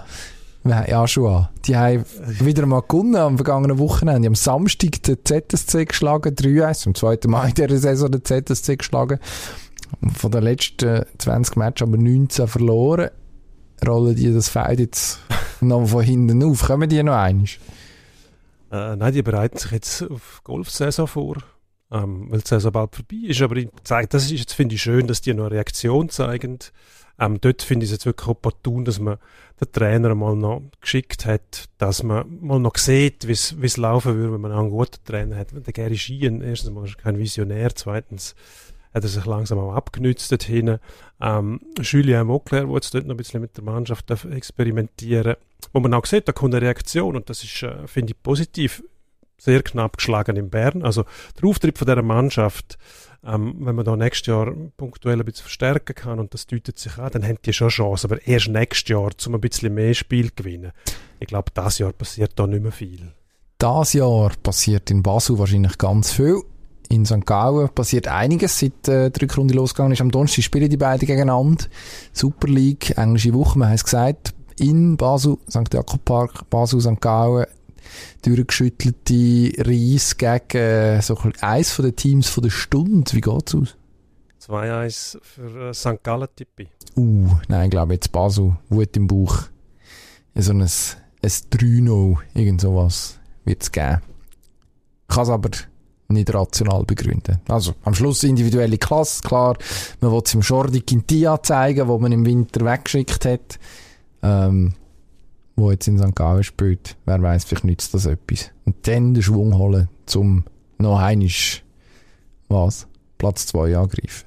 Nein, Aschua. Die haben wieder mal gewonnen am vergangenen Wochenende. Die haben am Samstag den ZSC geschlagen, 3-1. Zum zweiten Mal in dieser Saison den ZSC geschlagen. Von den letzten 20 Matches aber 19 verloren. Rollen die das Feld jetzt noch von hinten auf? Kommen die noch einmal? Äh, nein, die bereiten sich jetzt auf Golfsaison vor, ähm, weil die Saison bald vorbei ist. Aber ich zeig, das ist jetzt, finde ich, schön, dass die noch eine Reaktion zeigen. Ähm, dort finde ich es jetzt wirklich opportun, dass man den Trainer mal noch geschickt hat, dass man mal noch sieht, wie es laufen würde, wenn man einen guten Trainer hat. Der Gary Schien, erstens mal ist kein Visionär, zweitens hat er sich langsam auch abgenützt dort hinten. Ähm, Julien Vauclair, der jetzt dort noch ein bisschen mit der Mannschaft experimentieren wo man auch sieht, da kommt eine Reaktion und das ist, äh, finde ich, positiv sehr knapp geschlagen in Bern. Also der Auftritt von dieser Mannschaft Ähm, wenn man da nächstes Jahr punktuell ein bisschen verstärken kann und das deutet sich an, dann haben die schon Chance. Aber erst nächstes Jahr, um ein bisschen mehr Spiel zu gewinnen. Ich glaube, das Jahr passiert da nicht mehr viel. Das Jahr passiert in Basel wahrscheinlich ganz viel. In St. Gallen passiert einiges, seit äh, die Rückrunde losgegangen ist. Am Donnerstag spielen die beiden gegeneinander. Super League, englische Woche, man hat es gesagt. In Basel, St. Jakob Park, Basel, St. Gallen, durchgeschüttelte Reis gegen äh, so eins von den Teams von der Stunde. Wie geht's aus? 2-1 für äh, St. Gallen Tippi. Uh, nein, ich glaube jetzt Basel, Wut im Bauch. So ein, ein 3-0, irgend sowas wird es geben. Kann es aber nicht rational begründen. Also, am Schluss individuelle Klasse, klar. Man will es im Jordi Quintia zeigen, wo man im Winter weggeschickt hat. Ähm, wo jetzt in St. Gallen spielt. Wer weiß, vielleicht nützt das etwas. Und dann den Schwung holen, zum noch einisch, was? Platz 2 angreifen.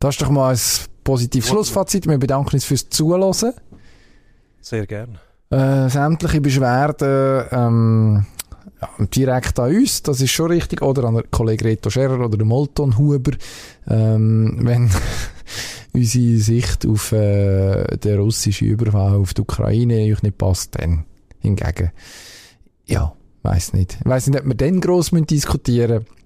Das ist doch mal ein positives Schlussfazit. Wir bedanken uns fürs Zuhören. Sehr gern. Äh, sämtliche Beschwerden ähm, ja, direkt an uns, das ist schon richtig, oder an den Kollegen Reto Scherer oder den Molton Huber, ähm, [LAUGHS] wenn unsere Sicht auf äh, den russischen Überfall auf die Ukraine euch nicht passt, dann hingegen, ja, weiß nicht. Ich weiss nicht, ob wir dann gross diskutieren müssen.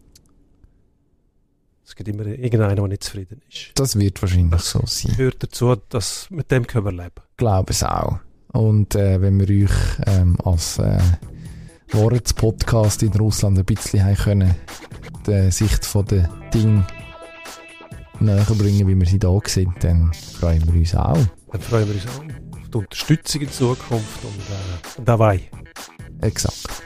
Es gibt immer irgendeinen, der nicht zufrieden ist. Das wird wahrscheinlich so sein. Gehört dazu, dass mit dem können wir leben. Glaube es auch. Und äh, wenn wir euch ähm, als äh, Worts-Podcast in Russland ein bisschen haben können, die Sicht von den Dingen näher bringen, wie wir sie da sind, dann freuen wir uns auch. Dann freuen wir uns auch auf die Unterstützung in Zukunft und äh, dabei. Exakt.